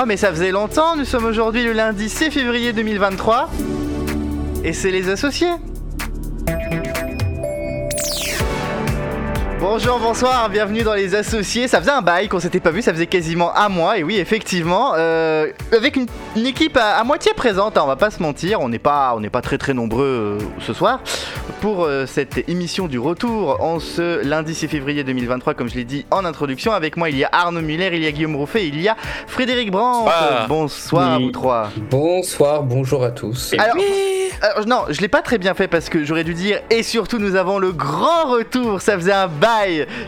Oh mais ça faisait longtemps, nous sommes aujourd'hui le lundi 6 février 2023 et c'est les associés. Bonjour, bonsoir, bienvenue dans les associés. Ça faisait un bail qu'on s'était pas vu, ça faisait quasiment un mois. Et oui, effectivement, euh, avec une, une équipe à, à moitié présente, hein, on va pas se mentir, on n'est pas, on n'est pas très très nombreux euh, ce soir pour euh, cette émission du retour en ce lundi 6 février 2023, comme je l'ai dit en introduction. Avec moi, il y a Arnaud Muller, il y a Guillaume Rouffet, il y a Frédéric Brandt. Bonsoir. Oui. vous trois. Bonsoir, bonjour à tous. Alors, alors, non, je l'ai pas très bien fait parce que j'aurais dû dire et surtout nous avons le grand retour. Ça faisait un bail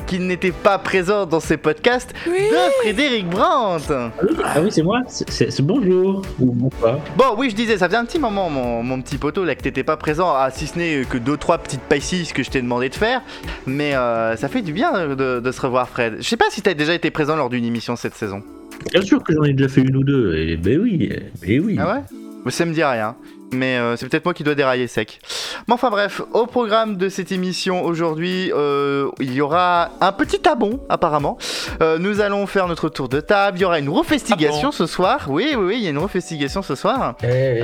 qu'il n'était pas présent dans ces podcasts de Frédéric Brandt. Ah oui, c'est moi. C'est- bonjour. Ou bonsoir. Bon, oui, je disais, ça faisait un petit moment, mon, mon petit poteau, là, que t'étais pas présent, ah, si ce n'est que deux, trois petites pailles que je t'ai demandé de faire. Mais euh, ça fait du bien de, de se revoir, Fred. Je sais pas si t'as déjà été présent lors d'une émission cette saison. Bien sûr que j'en ai déjà fait une ou deux. Et ben oui, ben oui. Ah ouais? Mais Ça me dit rien. Mais euh, c'est peut-être moi qui dois dérailler sec. Mais enfin bref, au programme de cette émission aujourd'hui, euh, il y aura un petit tabon apparemment. Euh, nous allons faire notre tour de table. Il y aura une refestigation Ah ce soir. Oui, oui, oui, il y a une refestigation ce soir. Eh,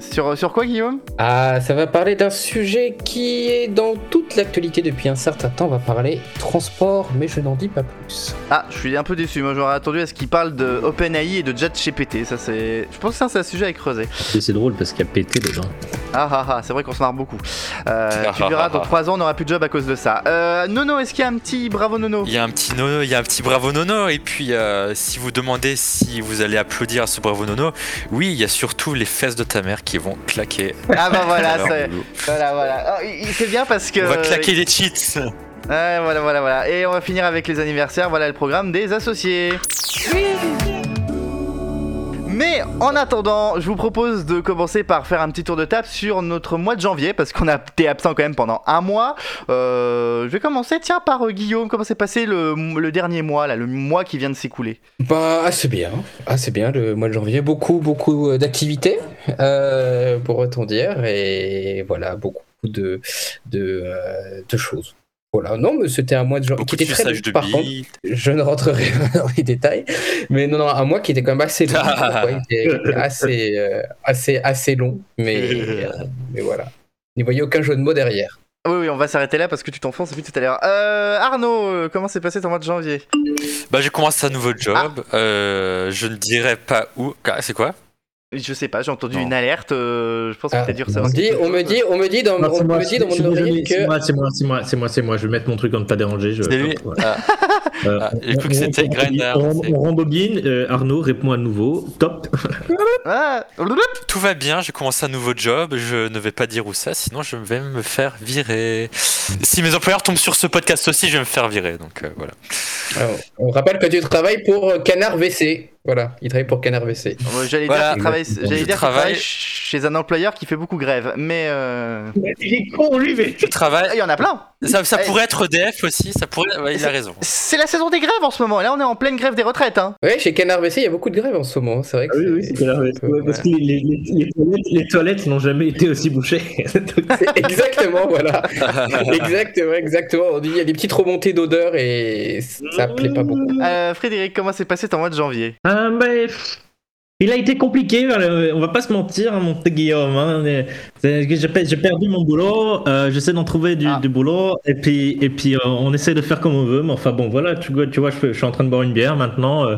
sur, sur quoi, Guillaume? Ah, ça va parler d'un sujet qui est dans toute l'actualité depuis un certain temps. On va parler transport, mais je n'en dis pas plus. Ah, je suis un peu déçu. Moi, j'aurais attendu à ce qu'il parle de OpenAI et de ChatGPT. Ça, c'est. Je pense que ça, c'est un sujet à creuser. Et C'est drôle parce qu'il y a pété dedans. Ah ah ah, c'est vrai qu'on se marre beaucoup. Euh, tu verras, dans 3 ans, on n'aura plus de job à cause de ça. Euh, Nono, est-ce qu'il y a un petit bravo Nono? Il y a un petit nono, il y a un petit bravo nono, et puis euh, si vous demandez si vous allez applaudir à ce bravo nono, oui, il y a surtout les fesses de ta mère qui vont claquer. Ah bah voilà, c'est. Voilà, voilà. Il- il- c'est bien parce que. On va claquer les cheats. Ouais, voilà, voilà, voilà. Et on va finir avec les anniversaires. Voilà le programme des associés. Mais en attendant, je vous propose de commencer par faire un petit tour de table sur notre mois de janvier, parce qu'on a été absent quand même pendant un mois. Euh, je vais commencer, tiens, par euh, Guillaume. Comment s'est passé le, dernier mois, là, le mois qui vient de s'écouler? Bah, assez bien. Assez bien le mois de janvier. Beaucoup, beaucoup euh, d'activités, pour autant dire. Et voilà, beaucoup de choses. Voilà, non, mais c'était un mois de janvier qui de était très de par contre. Je ne rentrerai pas dans les détails, mais non, non, un mois qui était quand même assez long. Ah. Il était assez, euh, assez, assez long, mais, euh, mais voilà. N'y voyez aucun jeu de mots derrière. Oui, oui, on va s'arrêter là parce que tu t'enfonces depuis tout à l'heure. Euh, Arnaud, euh, comment s'est passé ton mois de janvier? Bah, j'ai commencé un nouveau job. Ah. euh, je ne dirais pas où. Ah, C'est quoi? Je sais pas, j'ai entendu Non. une alerte. euh, je pense que Ah, t'as dû on, recevoir. dit, on me dit, on me dit dans, Non, on c'est moi, me dit dans mon oreille C'est que moi, c'est moi, c'est moi, c'est moi, c'est moi. Je vais mettre mon truc en pas déranger. Je... C'est lui Ouais. Ah, Euh, Ah, j'ai on- cru que c'était on- rembobine. Euh, Arnaud, réponds à nouveau. Top. Ah, Tout va bien, j'ai commencé un nouveau job. Je ne vais pas dire où ça, sinon je vais me faire virer. Si mes employeurs tombent sur ce podcast aussi, je vais me faire virer. Donc euh, voilà. Alors, on rappelle que tu travailles pour euh, Canard WC. Voilà, il travaille pour Canard WC. J'allais Voilà. dire qu'il travaille, dire chez un employeur qui fait beaucoup grève, mais euh, Il est con, lui, mais. Je travaille. il y en a plein. Ça, ça Eh. pourrait être EDF aussi. Ça pourrait. ouais, il a raison. C'est la saison des grèves en ce moment. Là, on est en pleine grève des retraites. Hein. Ouais, chez Canard WC, il y a beaucoup de grèves en ce moment. C'est vrai que Ah oui, oui, ouais, ouais, Parce que les, les- les- les toilettes, les toilettes n'ont jamais été aussi bouchées. exactement, voilà. exactement, exactement. On dit il y a des petites remontées d'odeur et ça plaît pas beaucoup. Euh, Frédéric, comment s'est passé ton mois de janvier? Pff, il a été compliqué, euh, on va pas se mentir, hein, mon petit Guillaume. hein, J'ai pe- j'ai perdu mon boulot, euh, j'essaie d'en trouver du, Ah. du boulot, et puis, et puis euh, on essaie de faire comme on veut, mais enfin bon, voilà, tu, vois- tu vois, je, suis en train de boire une bière maintenant, euh,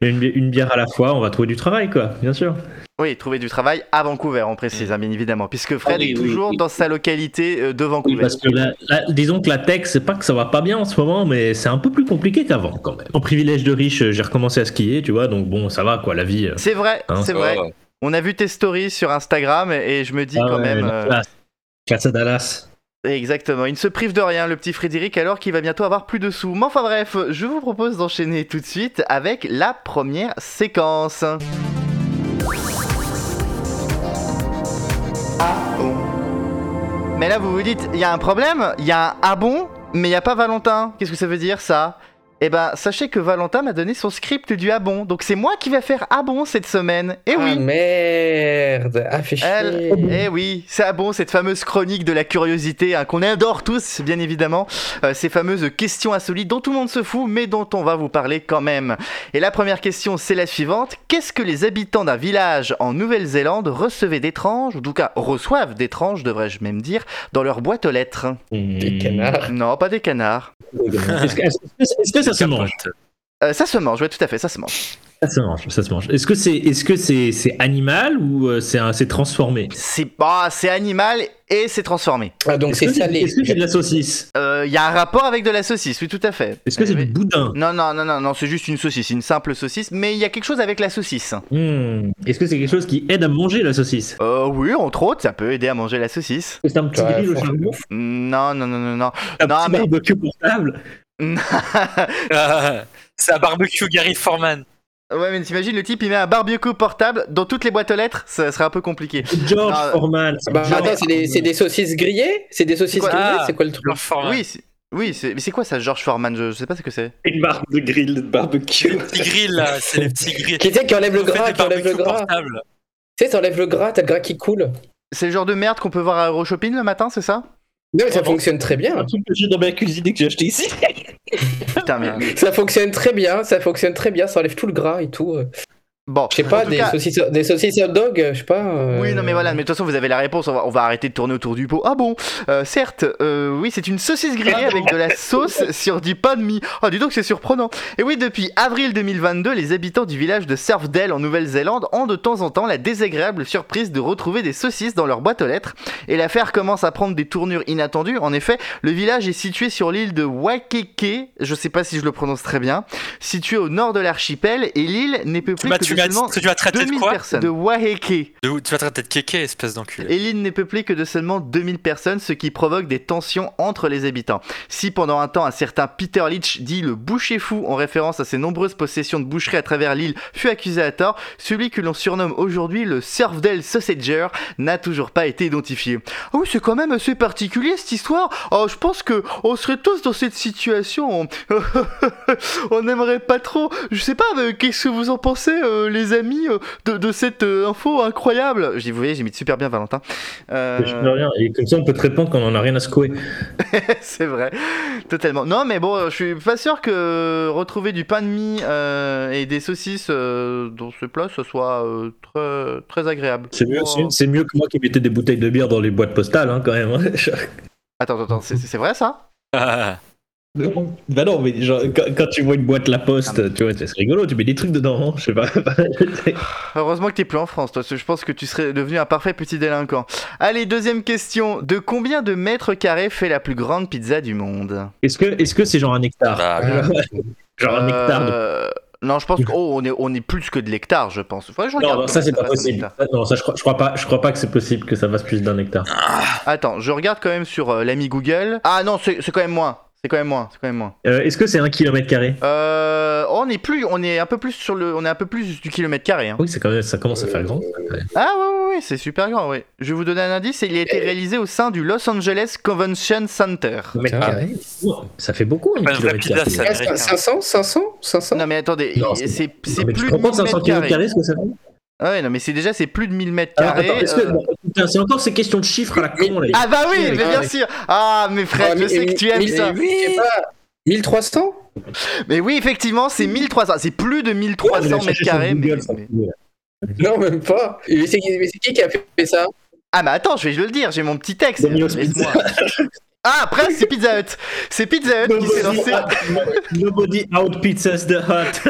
une, bi- une bière à la fois, on va trouver du travail, quoi, bien sûr. Oui, trouver du travail à Vancouver, on précise, hein, bien évidemment, puisque Fred Ah oui, est toujours oui. dans sa localité euh, de Oui, Vancouver. parce que la- la- disons que la tech, c'est pas que ça va pas bien en ce moment, mais c'est un peu plus compliqué qu'avant quand même. En privilège de riche, euh, j'ai recommencé à skier, tu vois, donc bon, ça va, quoi, la vie. euh, C'est vrai, Hein, c'est vrai. va. On a vu tes stories sur Instagram et je me dis ah quand ouais, même. euh, classe. Classe à Dallas. Exactement, il ne se prive de rien, le petit Frédéric, alors qu'il va bientôt avoir plus de sous. Mais enfin bref, je vous propose d'enchaîner tout de suite avec la première séquence. Ah bon Mais là, vous vous dites, il y a un problème, il y a un ah bon, mais il n'y a pas Valentin. Qu'est-ce que ça veut dire ça? Eh ben, sachez que Valentin m'a donné son script du Abon. Donc c'est moi qui vais faire Abon cette semaine. Eh Ah oui. merde Ah, chier Elle, eh oui, c'est Abon, cette fameuse chronique de la curiosité hein, qu'on adore tous, bien évidemment. Euh, ces fameuses questions insolites dont tout le monde se fout, mais dont on va vous parler quand même. Et la première question, c'est la suivante. Qu'est-ce que les habitants d'un village en Nouvelle-Zélande recevaient d'étrange, ou en tout cas reçoivent d'étrange, devrais-je même dire, dans leur boîte aux lettres? Des canards. Non, pas des canards. Est-ce que, que- ça se mange Euh, ça se mange, oui, tout à fait, ça se mange. Ça se mange, ça se mange. Est-ce que c'est est-ce que c'est c'est animal ou euh, c'est transformé? C'est bah, c'est animal et c'est transformé. Ah, donc Est-ce c'est que salé. Est-ce que c'est de la saucisse? Il y a un rapport avec de la saucisse, oui, tout à fait. Est-ce que c'est du boudin? Non, non, non, non, non, c'est juste une saucisse, une simple saucisse, mais il y a quelque chose avec la saucisse. Hmm. Est-ce que c'est quelque chose qui aide à manger la saucisse? Euh, oui, entre autres, ça peut aider à manger la saucisse. C'est un petit Ouais, grill au charbon? Non, non, non, non, non. Un Non, petit mais- barbecue portable? Ah, c'est un barbecue Gary Foreman. Ouais, mais t'imagines, le type, il met un barbecue portable dans toutes les boîtes aux lettres, ça serait un peu compliqué. George Ah, Foreman Bah, George attends, c'est des, c'est des saucisses grillées? C'est des saucisses quoi? grillées? Ah. C'est quoi le truc? Leur Foreman. Oui, oui, mais c'est quoi ça, George Foreman je, je sais pas ce que c'est. Une marque de grill de barbecue Les petits grilles là, c'est les petits grilles. Qui, qui enlève le gras, qui enlève le gras? Tu sais, ça enlève le gras, t'as le gras qui coule. C'est le genre de merde qu'on peut voir à Euroshopping le matin, c'est ça? Non, mais ça Oh, bon? fonctionne très bien. Un truc que j'ai dans ma cuisine et que j'ai acheté ici Putain. Ça fonctionne très bien, ça fonctionne très bien, ça enlève tout le gras et tout. Bon, Je sais pas, des, cas- saucisses, des saucisses hot dog, je sais pas. euh, Oui, non, mais voilà, mais de toute façon, vous avez la réponse. On va, on va arrêter de tourner autour du pot. Ah bon Euh, Certes, euh, oui, c'est une saucisse grillée avec de la sauce sur du pain de mie. Ah, dis donc, c'est surprenant. Et oui, depuis avril 2022, les habitants du village de Surfdale en Nouvelle-Zélande ont de temps en temps la désagréable surprise de retrouver des saucisses dans leur boîte aux lettres. Et l'affaire commence à prendre des tournures inattendues. En effet, le village est situé sur l'île de Waikeke, je sais pas si je le prononce très bien, situé au nord de l'archipel, et l'île n'est peuplée que tu seulement tu vas traiter de 2000 quoi personnes. De Waikeke. De- Tu vas traiter de kéké, espèce d'enculé. Et l'île n'est peuplée que de seulement 2000 personnes, ce qui provoque des tensions entre les habitants. Si pendant un temps un certain Peter Leach, dit le boucher fou en référence à ses nombreuses possessions de boucherie à travers l'île, fut accusé à tort, celui que l'on surnomme aujourd'hui le Surfdale Sausager n'a toujours pas été identifié. Ah oui, c'est quand même assez particulier cette histoire. Oh, je pense que on serait tous dans cette situation. On, on n'aimerait pas trop. Je sais pas, mais qu'est-ce que vous en pensez, euh, les amis, euh, de, de cette euh, info incroyable J'ai vous voyez, j'ai mis super bien Valentin. Euh, Je peux rien. Et comme ça, on peut te répondre quand on en a rien à secouer. c'est vrai, totalement. Non, mais bon, je suis pas sûr que retrouver du pain de mie euh, et des saucisses euh, dans ce plat, ce soit euh, très, très agréable. C'est mieux, Oh. c'est- mieux que moi qui mettais des bouteilles de bière dans les boîtes postales, hein, quand même. hein. Attends, attends, c'est c'est vrai ça? bah non, mais genre, quand, quand tu vois une boîte La Poste, tu vois, c'est rigolo, tu mets des trucs dedans, hein, je sais pas. Heureusement que t'es plus en France, toi, parce que je pense que tu serais devenu un parfait petit délinquant. Allez, deuxième question. De combien de mètres carrés fait la plus grande pizza du monde? Est-ce que est-ce que c'est genre un hectare? Bah, Genre un hectare de... Euh, Non, je pense qu'on oh, est, on est plus que de l'hectare, je pense. Que je Non, ça c'est pas possible. Ça, Non, ça je crois, je crois pas, je crois pas que c'est possible que ça fasse plus d'un hectare. Attends, je regarde quand même sur euh, l'ami Google. Ah non, c'est c'est quand même moins. C'est quand même moins. C'est quand même moins. Euh, est-ce que c'est un kilomètre carré Euh, on est plus, on est un peu plus sur le, on est un peu plus du kilomètre carré. hein. Oui, c'est quand même, ça commence à faire grand. Ah ouais, ouais, ouais, c'est super grand. Oui. Je vais vous donner un indice. Il a été réalisé au sein du Los Angeles Convention Center. Mètre Putain. carré Ça fait beaucoup un kilomètre pizza, carré. ça. Ah, américain. 500 500 500 Non mais attendez, c'est- c'est c'est Mais tu plus te de rends compte 1000 500 mètres kilomètres carrés. carrés ce que ça fait Ah ouais, non mais c'est déjà c'est plus de 1000 mètres carrés. euh, c'est encore ces questions de chiffres à la con là. Ah bah oui, mais bien sûr. Ah mais Fred, Ah, je mais- sais que tu aimes mais- ça. pas, 1300 Mais oui, effectivement, c'est 1300. C'est plus de 1300 Ouais, mètres carrés. Non, même pas. Mais c'est qui qui a fait ça? Ah mais attends, je vais le dire. J'ai mon petit texte. Laisse-moi. Ah, après, c'est Pizza Hut. C'est Pizza Hut qui s'est lancé. Nobody out pizzas the hut.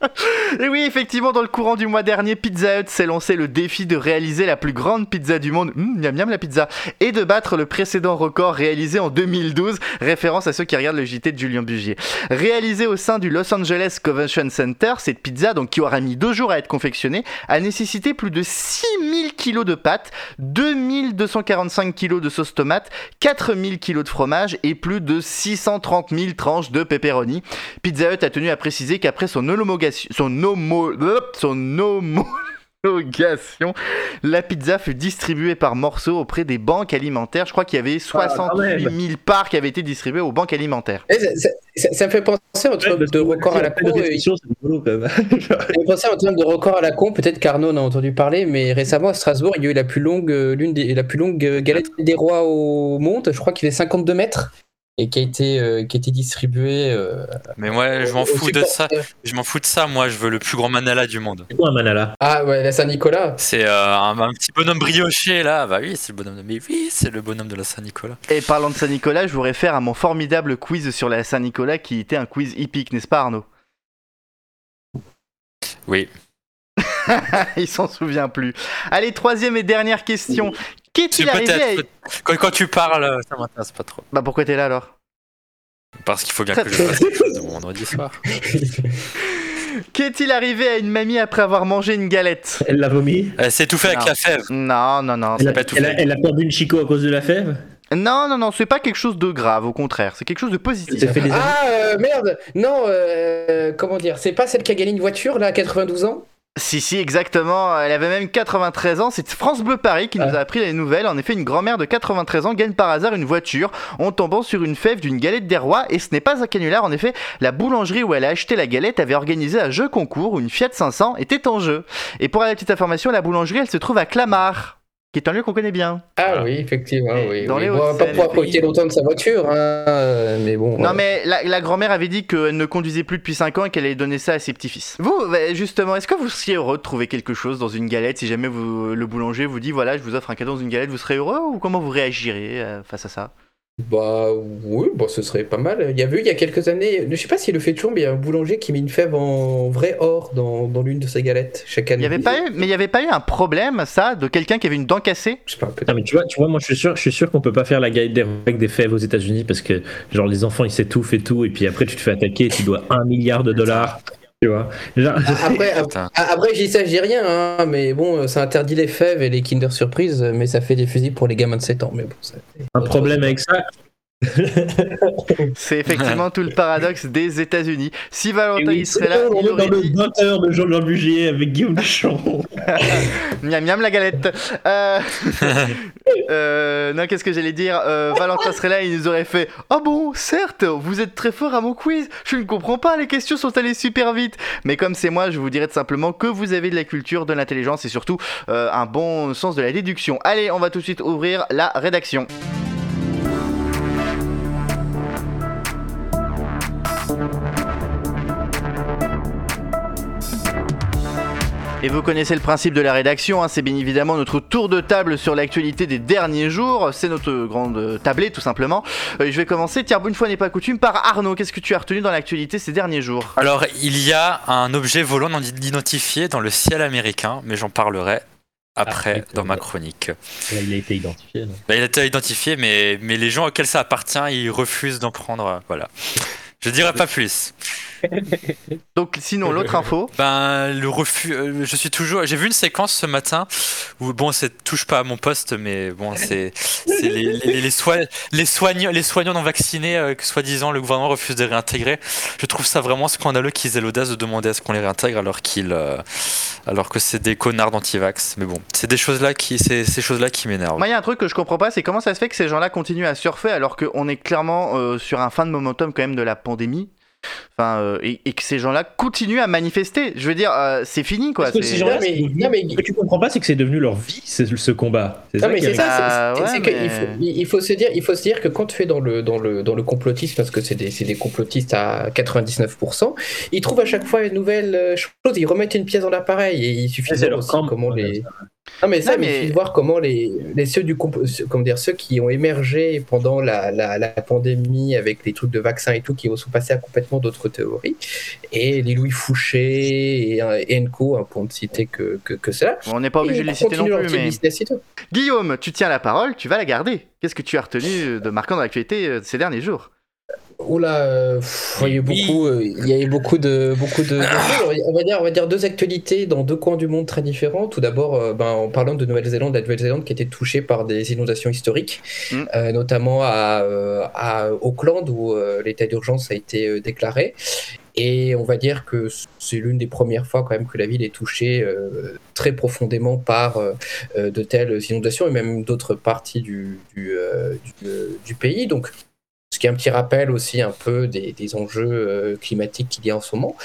Et oui, effectivement, dans le courant du mois dernier, Pizza Hut s'est lancé le défi de réaliser la plus grande pizza du monde, Hum, miam miam la pizza, et de battre le précédent record réalisé en 2012, référence à ceux qui regardent le JT de Julien Bugier. Réalisée au sein du Los Angeles Convention Center, cette pizza, donc qui aura mis deux jours à être confectionnée, a nécessité plus de 6000 kilos de pâtes, 2245 kilos de sauce tomate, 4000 kilos de fromage et plus de 630 000 tranches de pepperoni. Pizza Hut a tenu à préciser qu'après son homologation, son homo, son homo. La pizza fut distribuée par morceaux auprès des banques alimentaires. Je crois qu'il y avait 68 000 parts qui avaient été distribuées aux banques alimentaires. Eh, ça, ça- ça me fait penser en termes de record à la con. penser en termes de record à la con. Peut-être qu'Arnaud en a entendu parler, mais récemment à Strasbourg, il y a eu la plus longue, euh, l'une des la plus longue euh, galette des rois au monde. Je crois qu'il fait 52 mètres et qui a été euh, qui a été distribuée. euh, Mais moi, je m'en fous de ça. Je m'en fous de ça. Moi, je veux le plus grand manala du monde. C'est quoi un manala? Ah ouais, la Saint-Nicolas. C'est euh, un, un petit bonhomme brioché là. Bah oui, c'est le bonhomme de. Mais oui, c'est le bonhomme de la Saint-Nicolas. Et parlant de Saint-Nicolas, je vous réfère à mon formidable quiz sur la Saint-Nicolas qui était un quiz hippique, n'est-ce pas Arnaud? Oui. Il s'en souvient plus. Allez, troisième et dernière question. Qu'est-il arrivé. Quand, quand tu parles, ça m'intéresse pas trop. Bah pourquoi t'es là alors? Parce qu'il faut bien que je fasse quelque chose de mon vendredi soir. Qu'est-il arrivé à une mamie après avoir mangé une galette? Elle l'a vomi? Elle s'est étouffée avec la fève. Non, non, non. elle c'est a, pas tout elle, a, fait. elle a perdu une chico à cause de la fève? Non, non, non, c'est pas quelque chose de grave, au contraire, c'est quelque chose de positif. C'est fait des Ah euh, merde, non, euh, comment dire, c'est pas celle qui a gagné une voiture là à 92 ans? Si, si, exactement. Elle avait même 93 ans. C'est France Bleu Paris qui nous a appris les nouvelles. En effet, une grand-mère de 93 ans gagne par hasard une voiture en tombant sur une fève d'une galette des rois. Et ce n'est pas un canular. En effet, la boulangerie où elle a acheté la galette avait organisé un jeu concours où une Fiat 500 était en jeu. Et pour la petite information, la boulangerie, elle se trouve à Clamart, qui est un lieu qu'on connaît bien. Ah Voilà. oui, effectivement, oui. dans oui. les Bon, on va pas pouvoir profiter longtemps de sa voiture, hein, mais bon. Non mais la, la grand-mère avait dit qu'elle ne conduisait plus depuis 5 ans et qu'elle allait donner ça à ses petits-fils. Vous, bah, justement, est-ce que vous seriez heureux de trouver quelque chose dans une galette? Si jamais vous, le boulanger vous dit voilà je vous offre un cadeau dans une galette, vous serez heureux ou comment vous réagirez euh, face à ça? Bah oui, bon, ce serait pas mal. Il y avait eu il y a quelques années, je sais pas s'il le fait toujours, mais il y a un boulanger qui met une fève en vrai or dans, dans l'une de ses galettes chaque Il année. y avait pas eu, mais il n'y avait pas eu un problème ça de quelqu'un qui avait une dent cassée? Je sais pas, peut-être. Non, mais tu vois, tu vois, moi je suis sûr, je suis sûr qu'on peut pas faire la galette des avec des fèves aux États-Unis parce que genre les enfants ils s'étouffent et tout et puis après tu te fais attaquer et tu dois un milliard de dollars, tu vois. Genre, Après, ap- Putain. après j'y sais, j'y rien, hein, mais bon, ça interdit les fèves et les Kinder Surprise, mais ça fait des fusils pour les gamins de 7 ans. Mais bon, ça- un problème avec ça. C'est effectivement tout le paradoxe des États-Unis. Si Valentin serait là, on il est dans aurait le dit 20 heures de Jean-Jean Bugier avec Guillaume Deschamps. miam miam la galette. Euh... euh, non, qu'est-ce que j'allais dire? Euh, Valentin serait là, il nous aurait fait Ah bon, certes, vous êtes très fort à mon quiz. Je ne comprends pas, les questions sont allées super vite. Mais comme c'est moi, je vous dirais tout simplement que vous avez de la culture, de l'intelligence et surtout un bon sens de la déduction. Allez, on va tout de suite ouvrir la rédaction. Et vous connaissez le principe de la rédaction, hein, c'est bien évidemment notre tour de table sur l'actualité des derniers jours, c'est notre grande tablée tout simplement. Euh, je vais commencer, tiens, une fois n'est pas coutume, par Arnaud, qu'est-ce que tu as retenu dans l'actualité ces derniers jours? Alors, il y a un objet volant non identifié dans le ciel américain, mais j'en parlerai après dans ma ouais. chronique. il a été identifié. non? Bah, il a été identifié, mais, mais les gens auxquels ça appartient, ils refusent d'en prendre. euh, Voilà. Je dirai pas plus. Donc sinon, l'autre info, Ben, le refus. euh, je suis toujours. J'ai vu une séquence ce matin où, bon, ça touche pas à mon poste, mais bon, c'est c'est les, les, les, soi- les, soignants, les soignants non vaccinés euh, que, soi-disant, le gouvernement refuse de réintégrer. Je trouve ça vraiment scandaleux qu'ils aient l'audace de demander à ce qu'on les réintègre alors qu'ils. euh, alors que c'est des connards d'antivax. Mais bon, c'est des choses-là qui, c'est ces choses-là qui m'énervent. moi il y a un truc que je comprends pas, c'est comment ça se fait que ces gens-là continuent à surfer alors qu'on est clairement sur un fin de momentum quand même de la pandémie? Enfin, euh, et, et que ces gens-là continuent à manifester. Je veux dire, euh, c'est fini quoi. Parce que c'est- ces gens-là, Non, mais- c'est devenu- non, mais- Ce que tu comprends pas, c'est que c'est devenu leur vie, c'est ce combat. C'est Non ça mais c'est est- ça, mais- il faut, se dire, il faut se dire que quand tu es dans le dans le dans le complotisme, parce que c'est des c'est des complotistes à 99%, ils trouvent à chaque fois une nouvelle euh, chose, ils remettent une pièce dans l'appareil et il suffit de voir comment Ouais, les non mais ça, mais il suffit de voir comment les, les ceux du comment dire ceux qui ont émergé pendant la, la, la pandémie avec les trucs de vaccins et tout qui sont passés à complètement d'autres théories et les Louis Fouché et, et Enco hein, pour ne citer que que, que cela. On n'est pas obligé de les citer non plus, mais. Guillaume, tu tiens la parole, tu vas la garder. Qu'est-ce que tu as retenu de marquant dans l'actualité euh, ces derniers jours? Oula, euh, pff, il y a eu beaucoup, euh, il y a eu beaucoup de, beaucoup de. on va dire, on va dire deux actualités dans deux coins du monde très différents. Tout d'abord, euh, ben, en parlant de Nouvelle-Zélande, la Nouvelle-Zélande qui a été touchée par des inondations historiques, Mm. euh, notamment à, à Auckland où l'état d'urgence a été déclaré. Et on va dire que c'est l'une des premières fois quand même que la ville est touchée euh, très profondément par euh, de telles inondations et même d'autres parties du, du, euh, du, du pays. Donc, ce qui est un petit rappel aussi un peu des, des enjeux euh, climatiques qu'il y a en ce moment.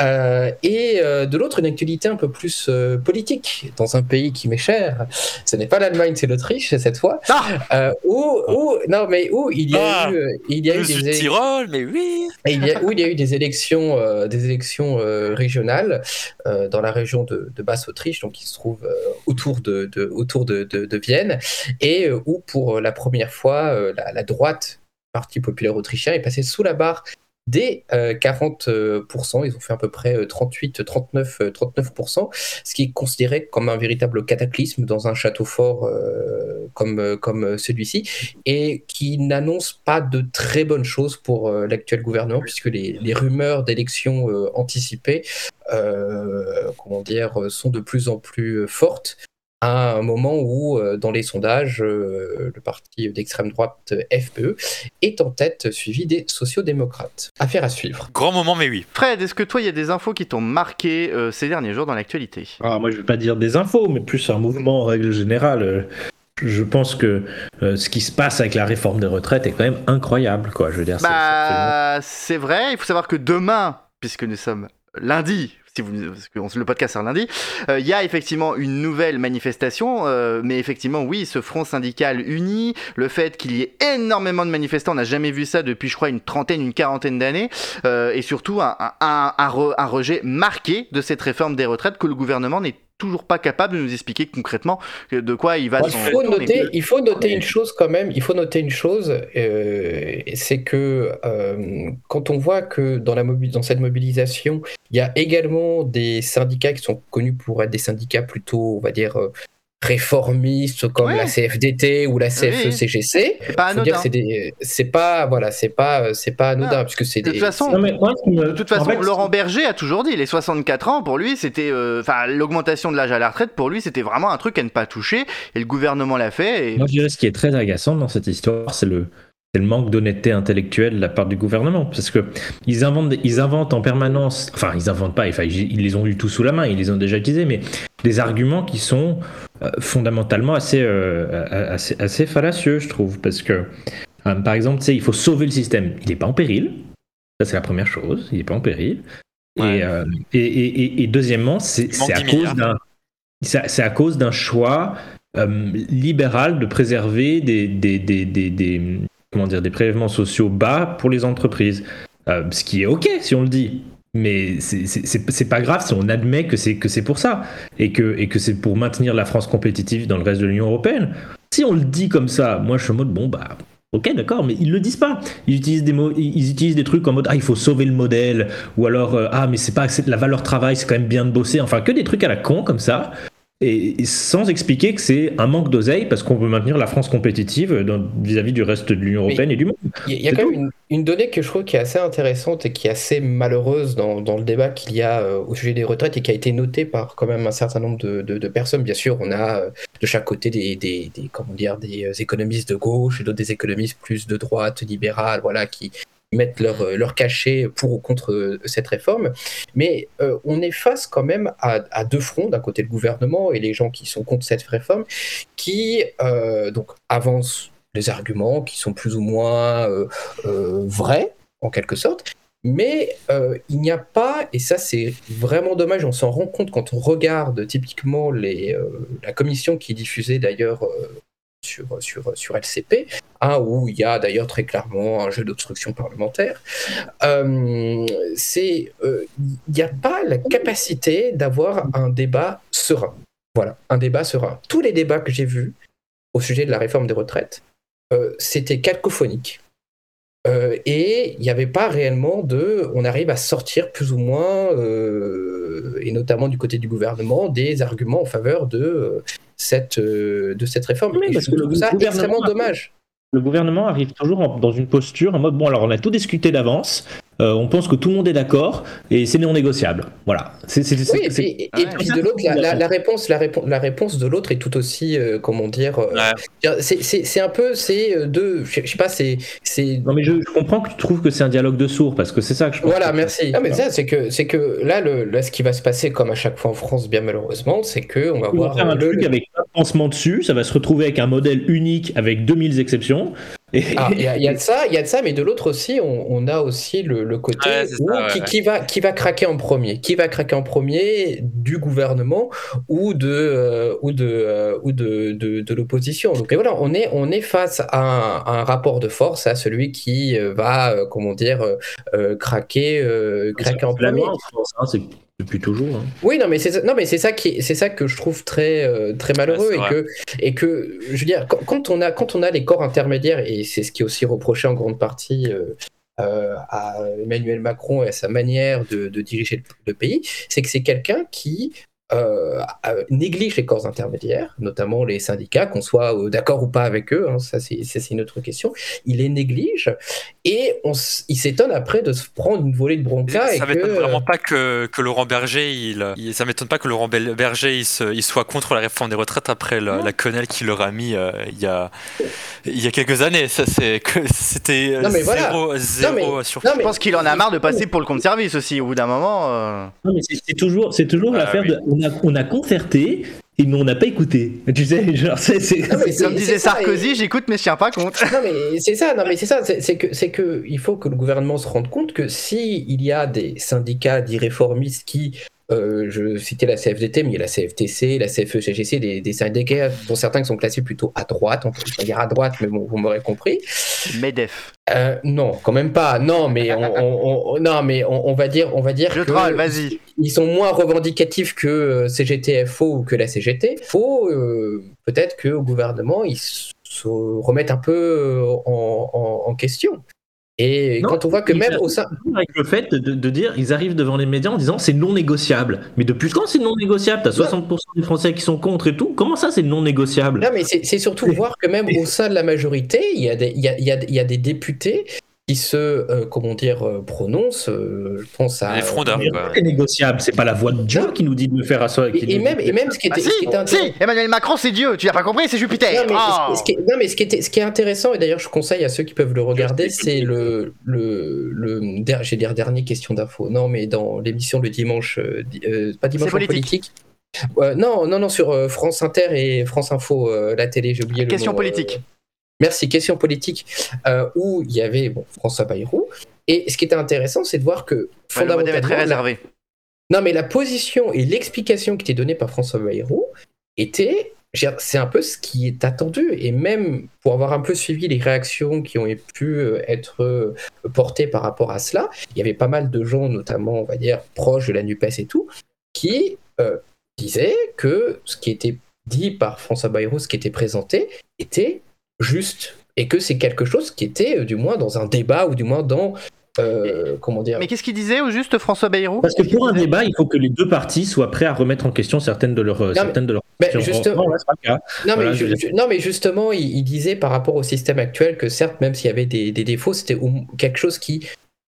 Euh, et euh, de l'autre, une actualité un peu plus politique dans un pays qui m'est cher. Ce n'est pas l'Allemagne, c'est l'Autriche cette fois. Ah où, où, non mais où il y a Ah, eu, il y a eu des, Sud-Tyrol, mais oui et il y a, où il y a eu des élections, des élections régionales dans la région de, de Basse-Autriche, donc qui se trouve autour, de, de- autour de, Vienne, et où pour la première fois, la, la droite, Parti populaire autrichien, est passée sous la barre des euh, 40%. Ils ont fait à peu près euh, 38, 39, euh, 39%, ce qui est considéré comme un véritable cataclysme dans un château fort euh, comme, euh, comme euh, celui-ci et qui n'annonce pas de très bonnes choses pour euh, l'actuel gouvernement, puisque les, rumeurs d'élections euh, anticipées euh, comment dire, euh, sont de plus en plus euh, fortes à un moment où, euh, dans les sondages, euh, le parti d'extrême droite euh, FPE est en tête, suivi des sociodémocrates. Affaire à suivre. Grand moment, mais oui. Fred, est-ce que toi, il y a des infos qui t'ont marqué euh, ces derniers jours dans l'actualité? Ah, moi, je vais pas dire des infos, mais plus un mouvement en règle générale. Je pense que euh, ce qui se passe avec la réforme des retraites est quand même incroyable, quoi. Je veux dire, Bah, c'est vrai. Il faut savoir que demain, puisque nous sommes lundi, si vous, le podcast sort lundi, euh, il y a effectivement une nouvelle manifestation. euh, mais effectivement, oui, ce front syndical uni, le fait qu'il y ait énormément de manifestants, on n'a jamais vu ça depuis, je crois, une trentaine, une quarantaine d'années, euh, et surtout un, un rejet marqué de cette réforme des retraites que le gouvernement n'est toujours pas capable de nous expliquer concrètement de quoi il va Il faut, noter, il faut noter une chose quand même, il faut noter une chose, euh, c'est que euh, quand on voit que dans, la mobi- dans cette mobilisation, il y a également des syndicats qui sont connus pour être des syndicats plutôt, on va dire, euh, réformistes comme Ouais. la CFDT ou la CFE-CGC. Anodin. que c'est pas voilà, c'est pas c'est pas anodin Ah, puisque c'est de toute des façon, Non, mais moi, ce qui me- De toute en façon, fait, Laurent Berger a toujours dit, les 64 ans, pour lui, c'était, euh, enfin, l'augmentation de l'âge à la retraite, pour lui, c'était vraiment un truc à ne pas toucher, et le gouvernement l'a fait. Et... Moi, je dirais ce qui est très agaçant dans cette histoire, c'est le, c'est le manque d'honnêteté intellectuelle de la part du gouvernement. Parce que ils inventent, ils inventent en permanence, enfin, ils inventent pas, enfin, ils, ils les ont eu tout sous la main, ils les ont déjà utilisés, mais des arguments qui sont euh, fondamentalement assez, euh, assez, assez fallacieux, je trouve. Parce que, euh, par exemple, tu sais, il faut sauver le système. Il n'est pas en péril. Ça, c'est la première chose. Il n'est pas en péril. Ouais. Et, euh, et, et- et- deuxièmement, c'est à 10 cause d'un c'est à cause d'un choix euh, libéral de préserver des, des, des, des, des- comment dire, des prélèvements sociaux bas pour les entreprises. Euh, ce qui est OK si on le dit. Mais c'est- pas grave si on admet que c'est que c'est pour ça et que, et que c'est pour maintenir la France compétitive dans le reste de l'Union européenne. Si on le dit comme ça, moi je suis en mode bon bah ok d'accord, mais ils le disent pas. Ils utilisent des mots, ils utilisent des trucs en mode ah il faut sauver le modèle ou alors euh, ah mais c'est pas la valeur travail c'est quand même bien de bosser. Enfin que des trucs à la con comme ça et, sans expliquer que c'est un manque d'oseille parce qu'on veut maintenir la France compétitive vis-à-vis du reste de l'Union européenne et du monde. Il y a, quand tout. même une, une donnée que je trouve qui est assez intéressante et qui est assez malheureuse dans, dans le débat qu'il y a euh, au sujet des retraites et qui a été notée par quand même un certain nombre de, de- de personnes. Bien sûr, on a euh, de chaque côté des, des, des- comment dire, des euh, économistes de gauche et d'autres des économistes plus de droite, libérales, voilà, qui mettent leur, euh, leur cachet pour ou contre euh, cette réforme. Mais euh, on est face quand même à, deux fronts, d'un côté le gouvernement et les gens qui sont contre cette réforme, qui donc avancent des arguments qui sont plus ou moins vrais, en quelque sorte. Mais il n'y a pas, et ça c'est vraiment dommage, on s'en rend compte quand on regarde typiquement les, la commission qui est diffusée d'ailleurs sur, sur, sur LCP, hein, où il y a d'ailleurs très clairement un jeu d'obstruction parlementaire, euh, c'est euh, il n'y a pas la capacité d'avoir un débat serein. Voilà, un débat serein. Tous les débats que j'ai vus au sujet de la réforme des retraites, euh, c'était cacophonique. Euh, et il n'y avait pas réellement de. On arrive à sortir plus ou moins, euh, et notamment du côté du gouvernement, des arguments en faveur de, euh, cette, de cette réforme. Parce je que le trouve ça extrêmement dommage. Le gouvernement arrive toujours dans une posture en mode bon alors on a tout discuté d'avance, euh, on pense que tout le monde est d'accord et c'est non négociable. Voilà. C'est c'est- c'est- Oui, et c'est- puis, et- Ouais. et puis de l'autre, la, la- la réponse, la, réponse, la réponse de l'autre est tout aussi, euh, comment dire, euh, Ouais. c'est- c'est c'est un peu, c'est deux, je sais- je sais pas, c'est, c'est Non mais je, je comprends que tu trouves que c'est un dialogue de sourds parce que c'est ça que je pense. Voilà, que- merci. Non, mais ça, c'est que, c'est que là, le, là, ce qui va se passer, comme à chaque fois en France, bien malheureusement, c'est que on va Ils vont voir faire un le- truc avec un pansement dessus, ça va se retrouver avec un modèle unique avec 2000 exceptions. Ah, il y, a- il y a de ça, il y a de ça, mais de l'autre aussi, on, on a aussi le, le côté Ouais, c'est où ça, ouais, qui, ouais. qui va qui va craquer en premier, qui va craquer en premier du gouvernement ou de euh, ou de euh, ou de, de, de l'opposition. Donc et voilà, on est on est face à un, à un rapport de force à celui qui euh, va euh, comment dire craquer euh, craquer en premier. loi en France, hein, c'est depuis toujours. hein. Oui, non, mais c'est ça- non, mais c'est ça qui, est- c'est ça que je trouve très, euh, très malheureux Ouais, et que, et que, je veux dire, quand, quand on a, quand on a les corps intermédiaires et c'est ce qui est aussi reproché en grande partie euh, euh, à Emmanuel Macron et à sa manière de, de diriger le, le pays, c'est que c'est quelqu'un qui euh, euh, néglige les corps intermédiaires, notamment les syndicats, qu'on soit euh, d'accord ou pas avec eux, hein, ça c'est ça, une autre question. Il les néglige et on, il s'étonne après de se prendre une volée de bronca ça que m'étonne vraiment pas que, que Laurent Berger, il, il- ça m'étonne pas que Laurent Bel- Berger il, se- il soit contre la réforme des retraites après la, la quenelle qu'il leur a mis euh, il y a il y a quelques années. Ça c'est c'était euh, Non, mais voilà. zéro, zéro mais- sur. non, Je pense qu'il en a marre de passer pour le compte service aussi. Au bout d'un moment. euh, Non, mais c'est toujours, c'est toujours Ah, l'affaire oui. de. On a, on a concerté et mais on n'a pas écouté. Tu sais, genre, c'est. c'est- Non, mais c'est- Comme disait Sarkozy, j'écoute mais je tiens pas compte. Non mais c'est ça, non mais c'est ça, c'est c'est que c'est que il faut que le gouvernement se rende compte que si il y a des syndicats d'irréformistes qui euh, je citais la CFDT, mais il y a la CFTC, la CFE-CGC, des, des syndicats dont certains qui sont classés plutôt à droite, on peut pas dire à droite, mais bon, vous m'aurez compris. Medef. Euh, non, quand même pas. Non, mais on, on- on- non, mais on, on va dire, on va dire Je que troll, vas-y. ils sont moins revendicatifs que euh, CGT-FO ou que la CGT. Faut euh, peut-être que au gouvernement ils se remettent un peu euh, en, en- en question. Et Non, quand on voit que même au sein, Avec le fait de, de dire, ils arrivent devant les médias en disant c'est non négociable. Mais depuis quand c'est non négociable T'as 60% des Français qui sont contre et tout. Comment ça c'est non négociable? Non, mais c'est surtout voir que même au sein de la majorité, il y a des, il y a, il y a- il y a des députés qui se, euh, comment dire, euh, prononcent. euh, je pense à Les frondeurs, quoi. C'est négociable. C'est pas la voix de Dieu qui nous dit de le faire à soi. qui Et, même, et même ce qui Ah était, si, ce qui était intéressant- si, Emmanuel Macron c'est Dieu, tu l'as pas compris, c'est Jupiter. Non mais, Oh. ce, ce qui est, non, mais ce qui était, ce qui est intéressant, et d'ailleurs je conseille à ceux qui peuvent le regarder, c'est le, le, le der- j'ai dire dernier question d'info. Non, mais dans l'émission le dimanche, euh, di- pas dimanche politique. politique. Euh, non, non, non, sur euh, France Inter et France Info, euh, la télé, j'ai oublié le Question politique. Merci, question politique, euh, où il y avait bon, François Bayrou. Et ce qui était intéressant, c'est de voir que Ouais, très la- réservé. non, mais la position et l'explication qui était donnée par François Bayrou était. C'est un peu ce qui est attendu. Et même pour avoir un peu suivi les réactions qui ont pu euh, être euh, portées par rapport à cela, il y avait pas mal de gens, notamment, on va dire, proches de la NUPES et tout, qui euh, disaient que ce qui était dit par François Bayrou, ce qui était présenté, était juste. Et que c'est quelque chose qui était, euh, du moins, dans un débat ou du moins dans. euh, comment dire Mais qu'est-ce qu'il disait au juste François Bayrou? Parce que pour un débat, il faut que les deux parties soient prêts à remettre en question certaines de leurs, certaines de leurs mais questions. justement- Or, là, c'est pas le cas. Non, Voilà, mais, je non, mais justement, il, il disait par rapport au système actuel que certes, même s'il y avait des, des défauts, c'était quelque chose qui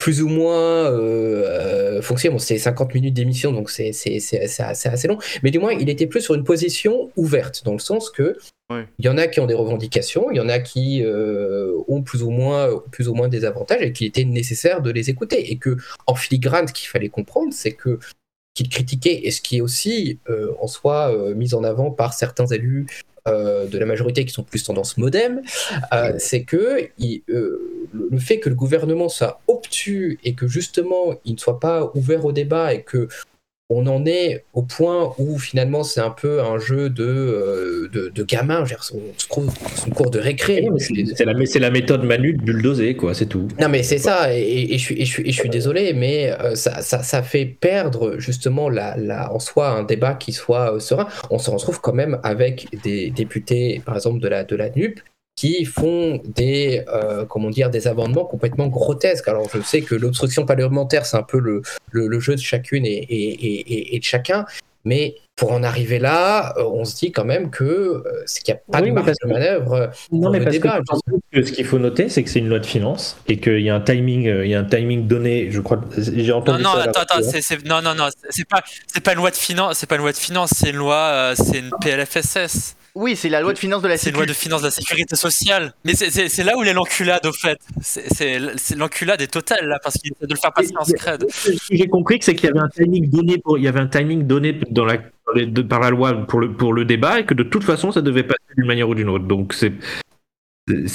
plus ou moins euh, euh, fonctionnait. Bon, c'était 50 minutes d'émission, donc c'est c'est- c'est- c'est assez, assez long. Mais du moins, il était plus sur une position ouverte, dans le sens que Oui. il y en a qui ont des revendications, il y en a qui euh, ont plus ou, moins, plus ou moins des avantages et qu'il était nécessaire de les écouter. Et que en filigrane, ce qu'il fallait comprendre, c'est que qu'il critiquait, et ce qui est aussi euh, en soi mis en avant par certains élus de la majorité qui sont plus tendance modem, euh, c'est que il- euh, le fait que le gouvernement soit obtus et que justement il ne soit pas ouvert au débat et que on en est au point où finalement c'est un peu un jeu de, euh, de, de gamin, je veux dire, son, son cours- son cours de récré. C'est la, méthode Manu de bulldozer, quoi, c'est tout. Non mais c'est ça, et, et je suis, et je suis, et je suis désolé, mais euh, ça, ça, ça fait perdre justement la, la, en soi un débat qui soit euh, serein. On se retrouve quand même avec des députés, par exemple de la, de la NUP, qui font des, euh, comment dire, des amendements complètement grotesques. Alors je sais que l'obstruction parlementaire, c'est un peu le, le, le jeu de chacune et, et, et, et- de chacun, mais pour en arriver là, euh, on se dit quand même que euh, c'est qu'il n'y a pas Oui, de marge de que- manœuvre. euh, Non, dans mais le parce débat. que, ce qu'il faut noter, c'est que c'est une loi de finances et qu'il y a un timing, il y a un timing donné. Je crois, j'ai Non, entendu non, ça attends, attends, c'est, c'est- non, non, non, c'est pas, c'est pas une loi de finance, c'est pas une loi de finance, c'est une loi, euh, c'est une PLFSS, Oui, c'est la loi de finances de la c'est une sécu. loi de finance de la sécurité sociale. Mais c'est, c'est, c'est là où il est l'enculade au fait. C'est, c'est, c'est l'enculade est totale là parce qu'il essaie de le faire passer en scred. Ce que j'ai compris, c'est qu'il y avait un timing donné pour, il y avait un timing donné dans la, de- par la loi pour le, pour le débat et que de toute façon, ça devait passer d'une manière ou d'une autre. Donc c'est,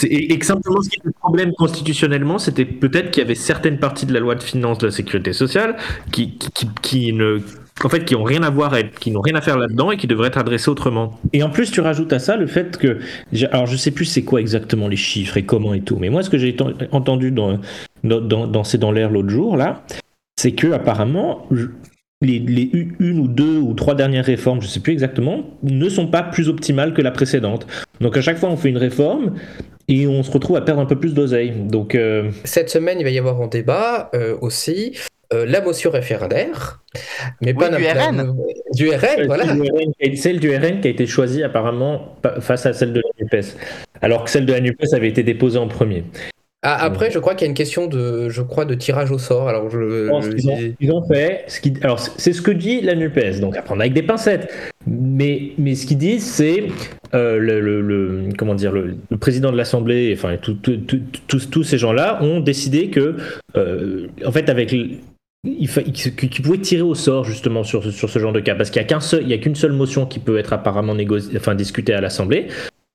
et, que simplement ce qui était le problème constitutionnellement, c'était peut-être qu'il y avait certaines parties de la loi de finances de la sécurité sociale qui, qui, qui, ne en fait, qui ont rien à voir, qui n'ont rien à faire là-dedans et qui devraient être adressées autrement. Et en plus, tu rajoutes à ça le fait que, alors je sais plus c'est quoi exactement les chiffres et comment et tout, mais moi ce que j'ai enten- entendu dans, dans, dans, dans l'air l'autre jour là, c'est que apparemment les, une ou deux ou trois dernières réformes, je sais plus exactement, ne sont pas plus optimales que la précédente. Donc à chaque fois on fait une réforme et on se retrouve à perdre un peu plus d'oseille. Donc euh, Cette semaine, il va y avoir en débat euh, aussi euh, la motion référendaire, mais pas Oui, du RN. Du RN, voilà. celle, du RN qui a- celle du RN qui a été choisie apparemment pa- face à celle de la NUPES, alors que celle de la NUPES avait été déposée en premier. Ah, après, je crois qu'il y a une question de, je crois, de tirage au sort. Alors, je, Je ont, ils ont fait ce qui, alors c'est ce que dit la Nupes, donc à prendre avec des pincettes. Mais, mais ce qu'ils disent, c'est euh, le, le- le- comment dire, le, le président de l'Assemblée, enfin tout- tout- tout- tous, tous ces gens-là ont décidé que, euh, en fait, avec qu'ils pouvaient tirer au sort justement sur, ce- sur ce genre de cas, parce qu'il n'y a qu'un seul, qu'une seule motion qui peut être apparemment négociée, enfin discutée à l'Assemblée.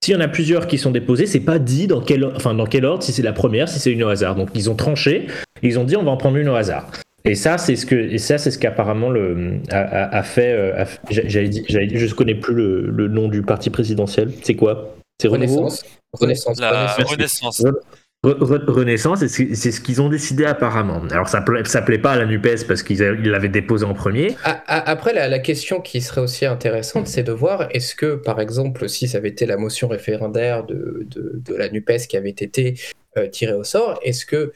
S'il y en a plusieurs qui sont déposés, c'est pas dit dans quel, enfin, dans quel ordre, si c'est la première, si c'est une au hasard. Donc ils ont tranché, ils ont dit on va en prendre une au hasard. Et ça, c'est ce que, et ça, c'est ce qu'apparemment le a, a- a fait. euh, a j'allais dire- j'allais dire- je ne connais plus le, le nom du parti présidentiel. C'est quoi? C'est Renaissance. Renaissance. La Renaissance. renaissance. Re- Re- Renaissance, c'est ce qu'ils ont décidé apparemment. Alors ça plaît, ça plaît pas à la Nupes parce qu'ils l'avaient déposé en premier. Après, la, question qui serait aussi intéressante, c'est de voir est-ce que, par exemple, si ça avait été la motion référendaire de, de, la NUPES qui avait été euh, tirée au sort, est-ce que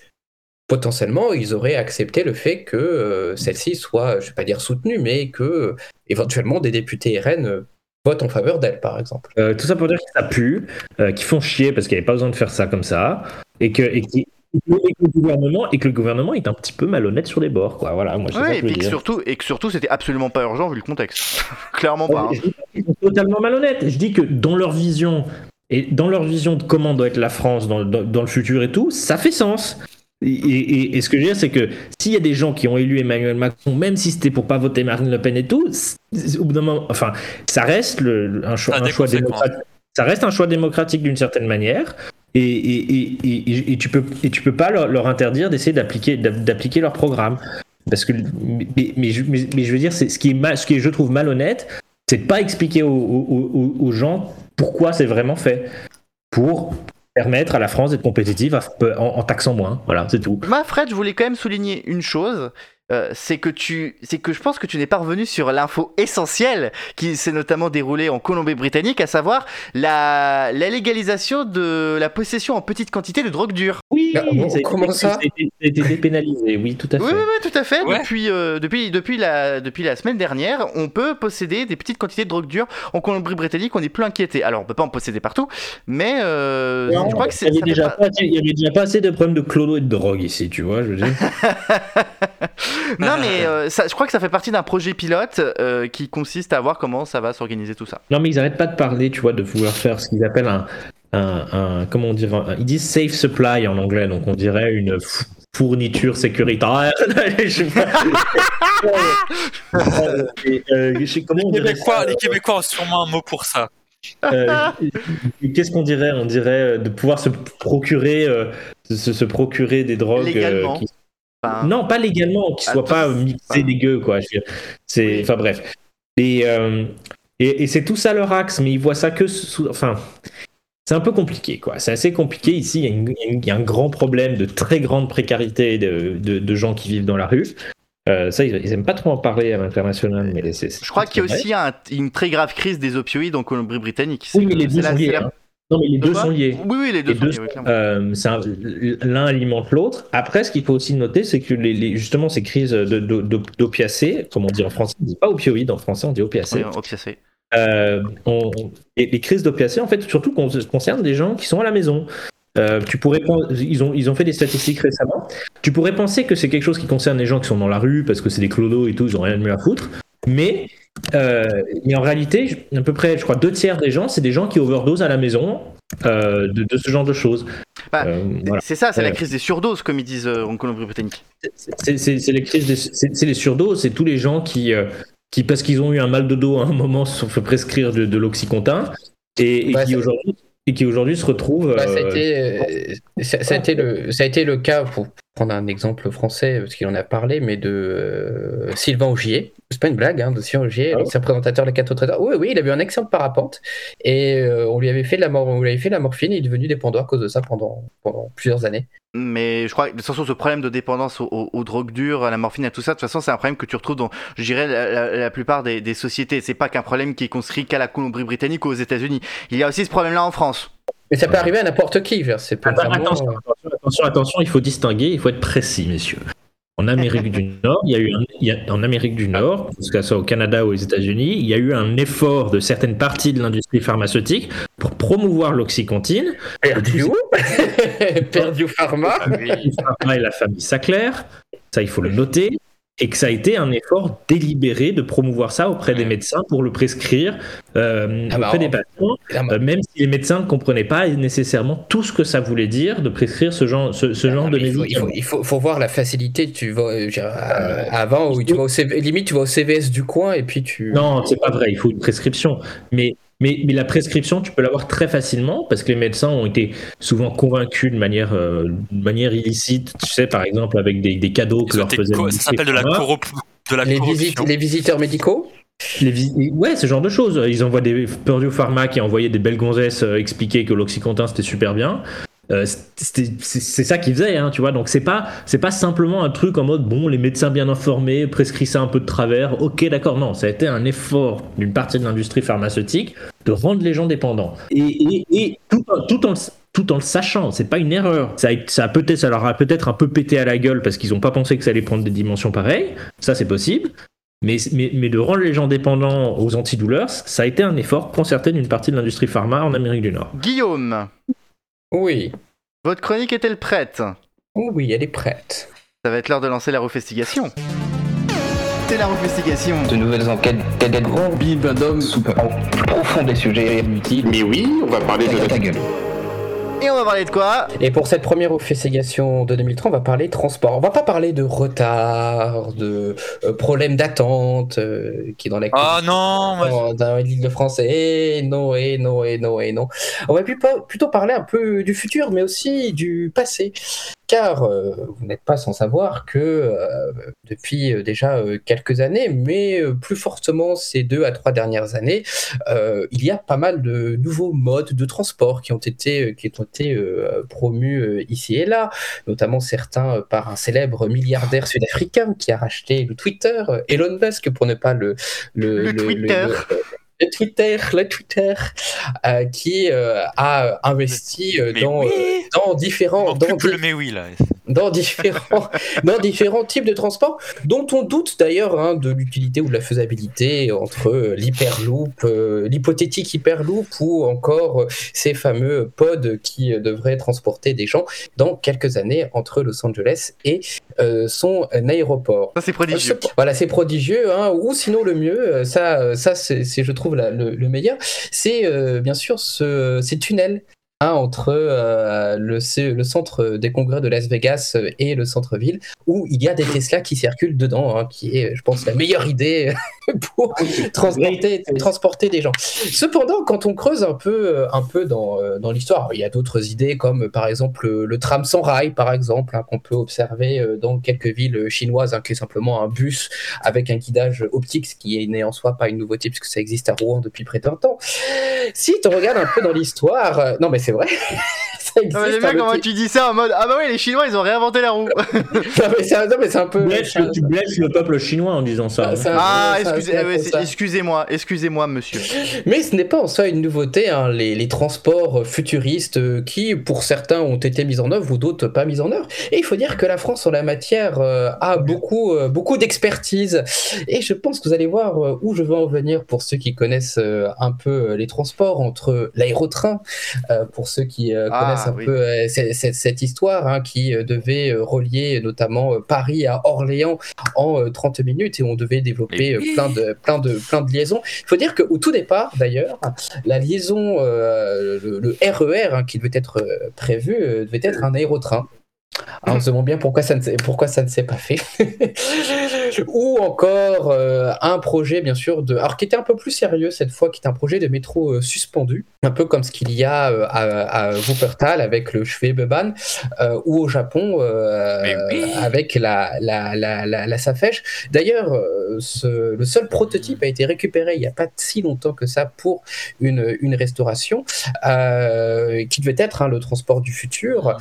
potentiellement ils auraient accepté le fait que euh, celle-ci soit, je vais pas dire soutenue, mais que euh, éventuellement des députés RN votent en faveur d'elle, par exemple Euh, tout ça pour dire que ça pue, euh, qu'ils font chier parce qu'il n'y avait pas besoin de faire ça comme ça, et que, et que le gouvernement et que le gouvernement est un petit peu malhonnête sur les bords, quoi. Voilà, moi Ouais, et puis que dire. surtout, et que surtout, c'était absolument pas urgent vu le contexte. Clairement pas. hein. Je dis pas qu'ils sont totalement malhonnêtes. Je dis que dans leur vision et dans leur vision de comment doit être la France dans, dans- dans le futur et tout, ça fait sens. Et, et- et ce que je veux dire, c'est que s'il y a des gens qui ont élu Emmanuel Macron, même si c'était pour pas voter Marine Le Pen et tout, au bout d'un moment, enfin, ça reste le- un choix, un démocratique. Ça reste un choix démocratique d'une certaine manière. Et, tu peux et tu peux pas leur, leur interdire d'essayer d'appliquer d'app- d'appliquer leur programme parce que mais, mais, je, mais- mais je veux dire c'est ce qui est mal- ce qui est, je trouve malhonnête c'est de pas expliquer aux, aux- aux- aux gens pourquoi c'est vraiment fait pour permettre à la France d'être compétitive en, taxant moins voilà c'est tout Moi, Fred, je voulais quand même souligner une chose. Euh, c'est que tu, c'est que je pense que tu n'es pas revenu sur l'info essentielle qui s'est notamment déroulée en Colombie-Britannique, à savoir la, la légalisation de la possession en petite quantité de drogue dure. oui Ah bon, ça a été- comment ça a été, été dépénalisé oui tout à fait Oui, oui, oui, tout à fait. Ouais. Depuis, euh, depuis, depuis, la, depuis la semaine dernière, on peut posséder des petites quantités de drogue dure en Colombie-Britannique. On n'est plus inquiété. Alors, on peut pas en posséder partout, mais euh, Non, je crois que il c'est. avait pas- il y avait déjà pas assez de problèmes de clodo et de drogue ici tu vois je veux dire non, mais euh, ça, je crois que ça fait partie d'un projet pilote euh, qui consiste à voir comment ça va s'organiser tout ça. Non, mais ils arrêtent pas de parler, tu vois, de vouloir faire ce qu'ils appellent un, un, un- comment on dirait, un- ils disent safe supply en anglais, donc on dirait une fourniture sécuritaire. Je. Euh, euh, je comment Les Québécois, ça les Québécois ont sûrement un mot pour ça. Euh, Qu'est-ce qu'on dirait? On dirait de pouvoir se procurer, euh, se, se procurer des drogues. euh, qui- Enfin, Non, pas légalement, qui soient Attends, pas mixés dégueu, quoi. C'est, enfin bref. Et, euh, et, et c'est tout ça leur axe, mais ils voient ça que sous, enfin. C'est un peu compliqué, quoi. C'est assez compliqué ici. Il y, a une- il y un grand problème de très grande précarité de, de, de gens qui vivent dans la rue. Euh, ça, ils, ils aiment pas trop en parler à l'international, mais je crois qu'il y a aussi un- une très grave crise des opioïdes en Colombie-Britannique. Oui, mais les la-. Non, mais les De deux sont liés. Oui, oui, les deux Les sont deux liés. Euh, L'un alimente l'autre. Après, ce qu'il faut aussi noter, c'est que les, les- justement ces crises de- de- de- d'opiacés, comme on dit en français, on dit pas opioïdes en français, on dit opiacés. Oui, opiacés. Euh, on- les, les crises d'opiacés, en fait, surtout con- concernent des gens qui sont à la maison. Euh, tu pourrais ils ont ils ont fait des statistiques récemment. Tu pourrais penser que c'est quelque chose qui concerne les gens qui sont dans la rue parce que c'est des clodos et tout, ils ont rien de mieux à foutre. Mais euh, mais en réalité, à peu près, je crois deux tiers des gens, c'est des gens qui overdosent à la maison euh, de, de ce genre de choses. Bah, Euh, voilà. C'est ça, c'est la crise des surdoses, comme ils disent euh, en Colombie-Britannique. C'est c'est- c'est les crises, des- c'est c'est les surdoses, c'est tous les gens qui, euh, qui parce qu'ils ont eu un mal de dos à un moment, se sont fait prescrire de, de l'oxycontin et, et Bah, qui aujourd'hui et qui aujourd'hui se retrouvent. Bah, ça, a euh, été, euh, ça, ça a été le, ça a été le cas, pour prendre un exemple français, parce qu'il en a parlé, mais de euh, Sylvain Augier. C'est pas une blague, hein, de Sylvain Augier, Ah l'ancien présentateur des 4 au trésor. Oui, oui, il avait eu un accident de parapente et euh, on lui avait fait de la, mor- on lui avait fait de la morphine et il est devenu dépendant à cause de ça pendant, pendant plusieurs années. Mais je crois que de toute façon, ce problème de dépendance aux, aux- aux drogues dures, à la morphine, à tout ça, de toute façon, c'est un problème que tu retrouves dans, je dirais, la, la- la plupart des, des sociétés. C'est pas qu'un problème qui est construit qu'à la Colombie-Britannique ou aux États-Unis. Il y a aussi ce problème-là en France. Mais ça peut arriver à n'importe qui, c'est pas Attends, vraiment, attention, euh, attention, attention, attention, il faut distinguer, il faut être précis, messieurs. En Amérique du Nord, il y a eu un, il y a- en Amérique du Nord, que ce soit au Canada ou aux États-Unis, il y a eu un effort de certaines parties de l'industrie pharmaceutique pour promouvoir l'oxycontine. Perdu Perdu Pharma Pharma et la famille Sackler, ça il faut le noter, et que ça a été un effort délibéré de promouvoir ça auprès des médecins pour le prescrire euh, Ah bah, auprès des on- patients, euh, même si les médecins ne comprenaient pas nécessairement tout ce que ça voulait dire de prescrire ce genre, ce, ce genre Ah, de mais il, faut, il, faut, médicaments. il faut- voir la facilité. Tu vas, euh, dire, euh, avant, où tu vas au CV limite, tu vas au CVS du coin et puis tu. Non, c'est pas vrai, il faut une prescription. Mais, mais, mais la prescription, tu peux l'avoir très facilement parce que les médecins ont été souvent convaincus de manière, euh, de manière illicite, tu sais, par exemple, avec des, des cadeaux que leur co- Ça s'appelle de la, pharma. corrup- de la les, corruption. visites, les visiteurs médicaux Les vis- Ouais, ce genre de choses. Ils envoient des Purdue Pharma qui envoyaient des belles gonzesses euh, expliquer que l'oxycontin c'était super bien. Euh, c'est ça qu'ils faisaient, hein, tu vois. Donc c'est pas c'est pas simplement un truc en mode bon les médecins bien informés prescrit ça un peu de travers. Ok d'accord non, ça a été un effort d'une partie de l'industrie pharmaceutique de rendre les gens dépendants et, tout, en- tout en le- sachant, c'est pas une erreur. Ça, peut-être, ça leur a peut-être un peu pété à la gueule parce qu'ils ont pas pensé que ça allait prendre des dimensions pareilles. Ça, c'est possible. Mais, mais, mais de rendre les gens dépendants aux antidouleurs, ça a été un effort concerté d'une partie de l'industrie pharma en Amérique du Nord. Guillaume, Oui. votre chronique est-elle prête? Oh oui, elle est prête. Ça va être l'heure de lancer la refestigation. C'est la refestigation. De nouvelles enquêtes d'aides grand bim d'hommes sous profond des sujets inutiles. Mais oui, on va parler de la ta gueule. Et on va parler de quoi Et pour cette première investigation de 2030, on va parler transport. On va pas parler de retard, de euh, problèmes d'attente, euh, qui est dans la Oh non dans l'île de France. Et non, et non, et non, et non. On va plutôt parler un peu du futur, mais aussi du passé. Car euh, vous n'êtes pas sans savoir que euh, depuis euh, déjà quelques années, mais plus fortement ces deux à trois dernières années, il y a pas mal de nouveaux modes de transport qui ont été, qui ont été promus ici et là, notamment certains par un célèbre milliardaire sud-africain qui a racheté le Twitter, Elon Musk, pour ne pas le... Le Twitter. le Twitter, le Twitter, euh, qui euh, a investi euh, Mais dans, oui. dans différents, dans, coupe di- le mais oui là. dans différents, dans différents types de transports, dont on doute d'ailleurs hein, de l'utilité ou de la faisabilité entre l'hyperloop, l'hypothétique hyperloop ou encore ces fameux pods qui devraient transporter des gens dans quelques années entre Los Angeles et son euh, aéroport. Ça c'est prodigieux. Voilà, c'est prodigieux, hein, ou sinon le mieux, euh, ça, euh, ça c'est, c'est, je trouve, la- le, le meilleur, c'est euh, bien sûr ce, ces tunnels entre euh, le, centre des congrès de Las Vegas euh, et le centre-ville, où il y a des Tesla qui circulent dedans, hein, qui est, je pense, la meilleure idée pour transporter, transporter des gens. Cependant, quand on creuse un peu, euh, un peu dans, euh, dans l'histoire, il y a d'autres idées comme euh, par exemple le, tram sans rail, par exemple, hein, qu'on peut observer euh, dans quelques villes chinoises, hein, qui est simplement un bus avec un guidage optique, ce qui est né en soi pas une nouveauté puisque ça existe à Rouen depuis près de 20 ans. Si tu regardes un peu dans l'histoire, euh, non mais c'est vrai, ça existe. Ah, J'aime bien comment tu dis ça en mode Ah bah oui, les Chinois ils ont réinventé la roue. Non, mais c'est un, non, mais c'est un peu. Tu blesses, tu blesses le peuple chinois en disant ça. Ah, hein. ça- Ah, ça- excusez- c'est- excusez-moi, excusez-moi, monsieur. Mais ce n'est pas en soi une nouveauté, hein, les, les transports futuristes euh, qui, pour certains, ont été mis en œuvre ou d'autres pas mis en œuvre. Et il faut dire que la France, en la matière, euh, a beaucoup, euh, beaucoup d'expertise. Et je pense que vous allez voir où je veux en venir pour ceux qui connaissent euh, un peu les transports entre l'aérotrain, euh, pour ceux qui euh, Ah, connaissent un oui. peu euh, cette, histoire hein, qui euh, devait relier notamment Paris à Orléans en euh, 30 minutes et on devait développer oui. plein, de, plein, de, plein de liaisons. Il faut dire qu'au tout départ, d'ailleurs, la liaison, le, le RER hein, qui devait être prévu, devait être un aérotrain. Alors, on se demande bien pourquoi ça ne s'est, pourquoi ça ne s'est pas fait. Ou encore euh, un projet, bien sûr, de, alors qui était un peu plus sérieux cette fois, qui est un projet de métro euh, suspendu, un peu comme ce qu'il y a euh, à, à Wuppertal avec le Schwebebahn, euh, ou au Japon oui. avec la, la, la, la, la Safesh. D'ailleurs, ce- le seul prototype a été récupéré il n'y a pas si longtemps que ça pour une, une restauration qui devait être hein, le transport du futur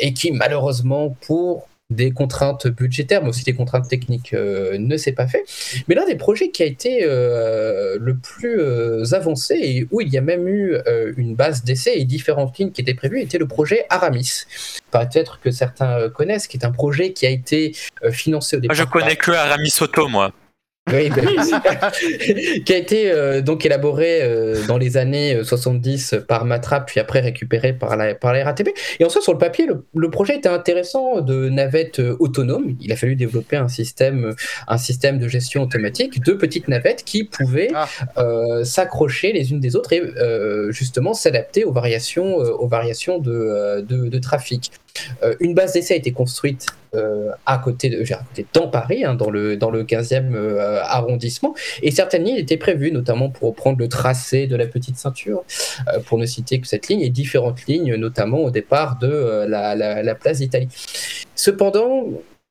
et qui malheureusement pour des contraintes budgétaires, mais aussi des contraintes techniques, euh, ne s'est pas fait. Mais l'un des projets qui a été euh, le plus euh, avancé et où il y a même eu une base d'essai et différentes lignes qui étaient prévues était le projet Aramis. Peut-être que certains connaissent, qui est un projet qui a été financé au Moi, départ. je par- connais que Aramis Soto, moi. qui a été euh, donc élaboré euh, dans les années euh, 70 par Matrap, puis après récupéré par la, par la RATP. Et en soi, sur le papier, le, le projet était intéressant de navette euh, autonome. Il a fallu développer un système, euh, un système de gestion automatique, deux petites navettes qui pouvaient Ah. euh, s'accrocher les unes des autres et euh, justement s'adapter aux variations, euh, aux variations de, euh, de, de trafic. Euh, une base d'essai a été construite euh, à côté de, à côté dans Paris, hein, dans le dans le 15e euh, arrondissement, et certaines lignes étaient prévues, notamment pour reprendre le tracé de la petite ceinture, pour ne citer que cette ligne, et différentes lignes, notamment au départ de la, la, la place d'Italie. Cependant,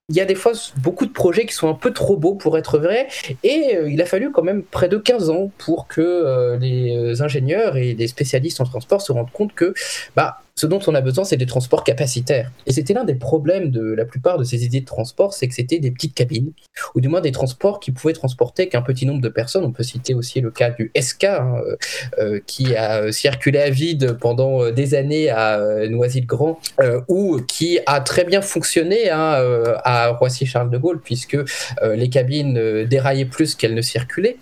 il y a des fois beaucoup de projets qui sont un peu trop beaux pour être vrais, et il a fallu quand même près de 15 ans pour que les ingénieurs et les spécialistes en transport se rendent compte que bah, ce dont on a besoin, c'est des transports capacitaires. Et c'était l'un des problèmes de la plupart de ces idées de transport, c'est que c'était des petites cabines, ou du moins des transports qui pouvaient transporter qu'un petit nombre de personnes. On peut citer aussi le cas du SK, hein, euh, euh, qui a euh, circulé à vide pendant des années à Noisy-le-Grand, ou qui a très bien fonctionné hein, à Roissy-Charles de Gaulle, puisque les cabines déraillaient plus qu'elles ne circulaient,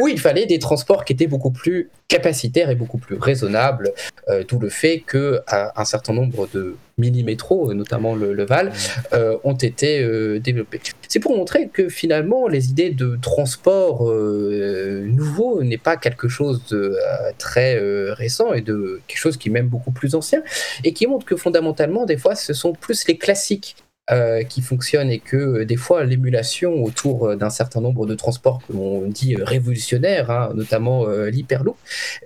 où il fallait des transports qui étaient beaucoup plus capacitaires et beaucoup plus raisonnables, euh, d'où le fait que un certain nombre de mini-métros, euh, notamment le, le Val, euh, ont été euh, développés. C'est pour montrer que finalement, les idées de transport nouveau n'est pas quelque chose de très récent et de quelque chose qui est même beaucoup plus ancien, et qui montre que fondamentalement, des fois, ce sont plus les classiques euh, qui fonctionnent et que euh, des fois l'émulation autour euh, d'un certain nombre de transports que l'on dit révolutionnaires, hein, notamment l'hyperloop,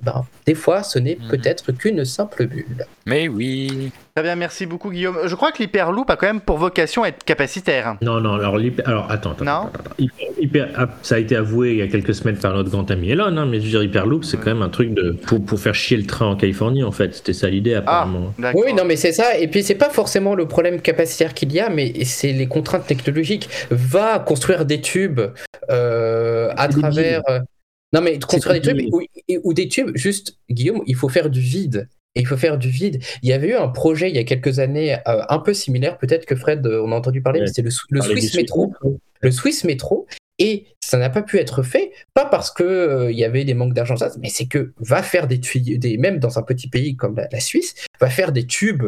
eh ben, des fois ce n'est Mhm. peut-être qu'une simple bulle. Mais oui. Très bien, merci beaucoup Guillaume. Je crois que l'hyperloop a quand même pour vocation à être capacitaire. Non, non, alors, alors attends, attends, Non attends, attends. Hyper- hyper- ah, ça a été avoué il y a quelques semaines par notre grand ami Elon, hein, mais je veux dire, Hyperloop, c'est quand même un truc de, pour, pour faire chier le train en Californie, en fait. C'était ça l'idée, Ah, apparemment. d'accord. Oui, non, mais c'est ça. Et puis, c'est pas forcément le problème capacitaire qu'il y a, mais c'est les contraintes technologiques. Va construire des tubes euh, à travers. euh, Non, mais construire des tubes ou, ou des tubes, juste, Guillaume, il faut faire du vide. Et il faut faire du vide. Il y avait eu un projet il y a quelques années euh, un peu similaire, peut-être que Fred, euh, on a entendu parler, Ouais. mais c'était le, Swiss Metro. Le Swiss Metro. Et ça n'a pas pu être fait, pas parce que euh, il y avait des manques d'argent, mais c'est que va faire des tuyaux, des, même dans un petit pays comme la, la Suisse, va faire des tubes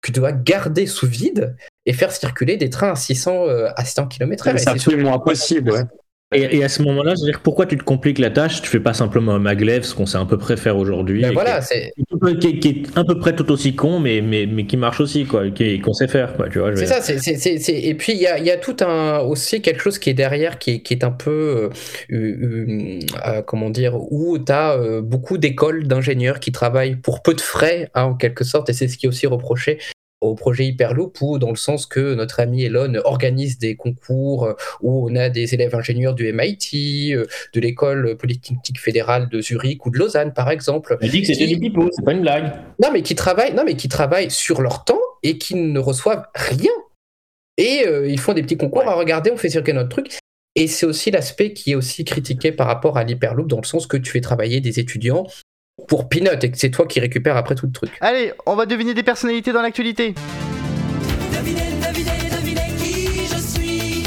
que tu dois garder sous vide et faire circuler des trains à 600, euh, à 600 km/h. C'est absolument impossible, ouais. Et, et à ce moment-là, je veux dire, pourquoi tu te compliques la tâche? Tu fais pas simplement un maglev, ce qu'on sait à peu près faire aujourd'hui. Ben voilà, c'est qui, est- qui est- qui est à peu près tout aussi con, mais, mais, mais qui marche aussi, quoi, qu'on sait faire, quoi, tu vois. C'est ça, c'est, c'est, c'est- c'est- et puis il y a, il y a tout un aussi quelque chose qui est derrière, qui est, qui est un peu, euh, euh, euh, comment dire, où tu as beaucoup d'écoles d'ingénieurs qui travaillent pour peu de frais, hein, en quelque sorte, et c'est ce qui est aussi reproché au projet Hyperloop ou dans le sens que notre ami Elon organise des concours euh, où on a des élèves ingénieurs du MIT, euh, de l'école polytechnique fédérale de Zurich ou de Lausanne par exemple. Elle dit que c'était Qui- du pipeau, c'est pas une blague. Non mais qui travaillent, non mais qui travaillent sur leur temps et qui ne reçoivent rien. Et euh, ils font des petits concours à regarder, on fait circuler notre truc. Et c'est aussi l'aspect qui est aussi critiqué par rapport à l'hyperloop dans le sens que tu fais travailler des étudiants pour peanut et que c'est toi qui récupères après tout le truc. Allez, on va deviner des personnalités dans l'actualité. Devinez, devinez, devinez qui je suis.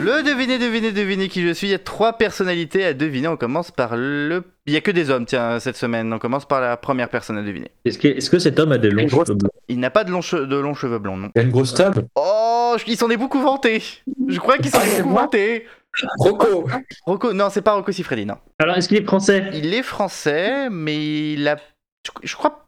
Le deviner, deviner, deviner qui je suis. Il y a trois personnalités à deviner. On commence par le. Il y a que des hommes, tiens, cette semaine. On commence par la première personne à deviner. Est-ce que, est-ce que cet homme a des longs cheveux blancs Il n'a pas de longs, che- de longs cheveux blancs, non. Il y a une grosse table? Oh, il s'en est beaucoup vanté. Je crois qu'il s'en Ah, est beaucoup vanté. Rocco Rocco, non, c'est pas Rocco Siffredi, non. Alors, est-ce qu'il est français? Il est français, mais il a. Je, crois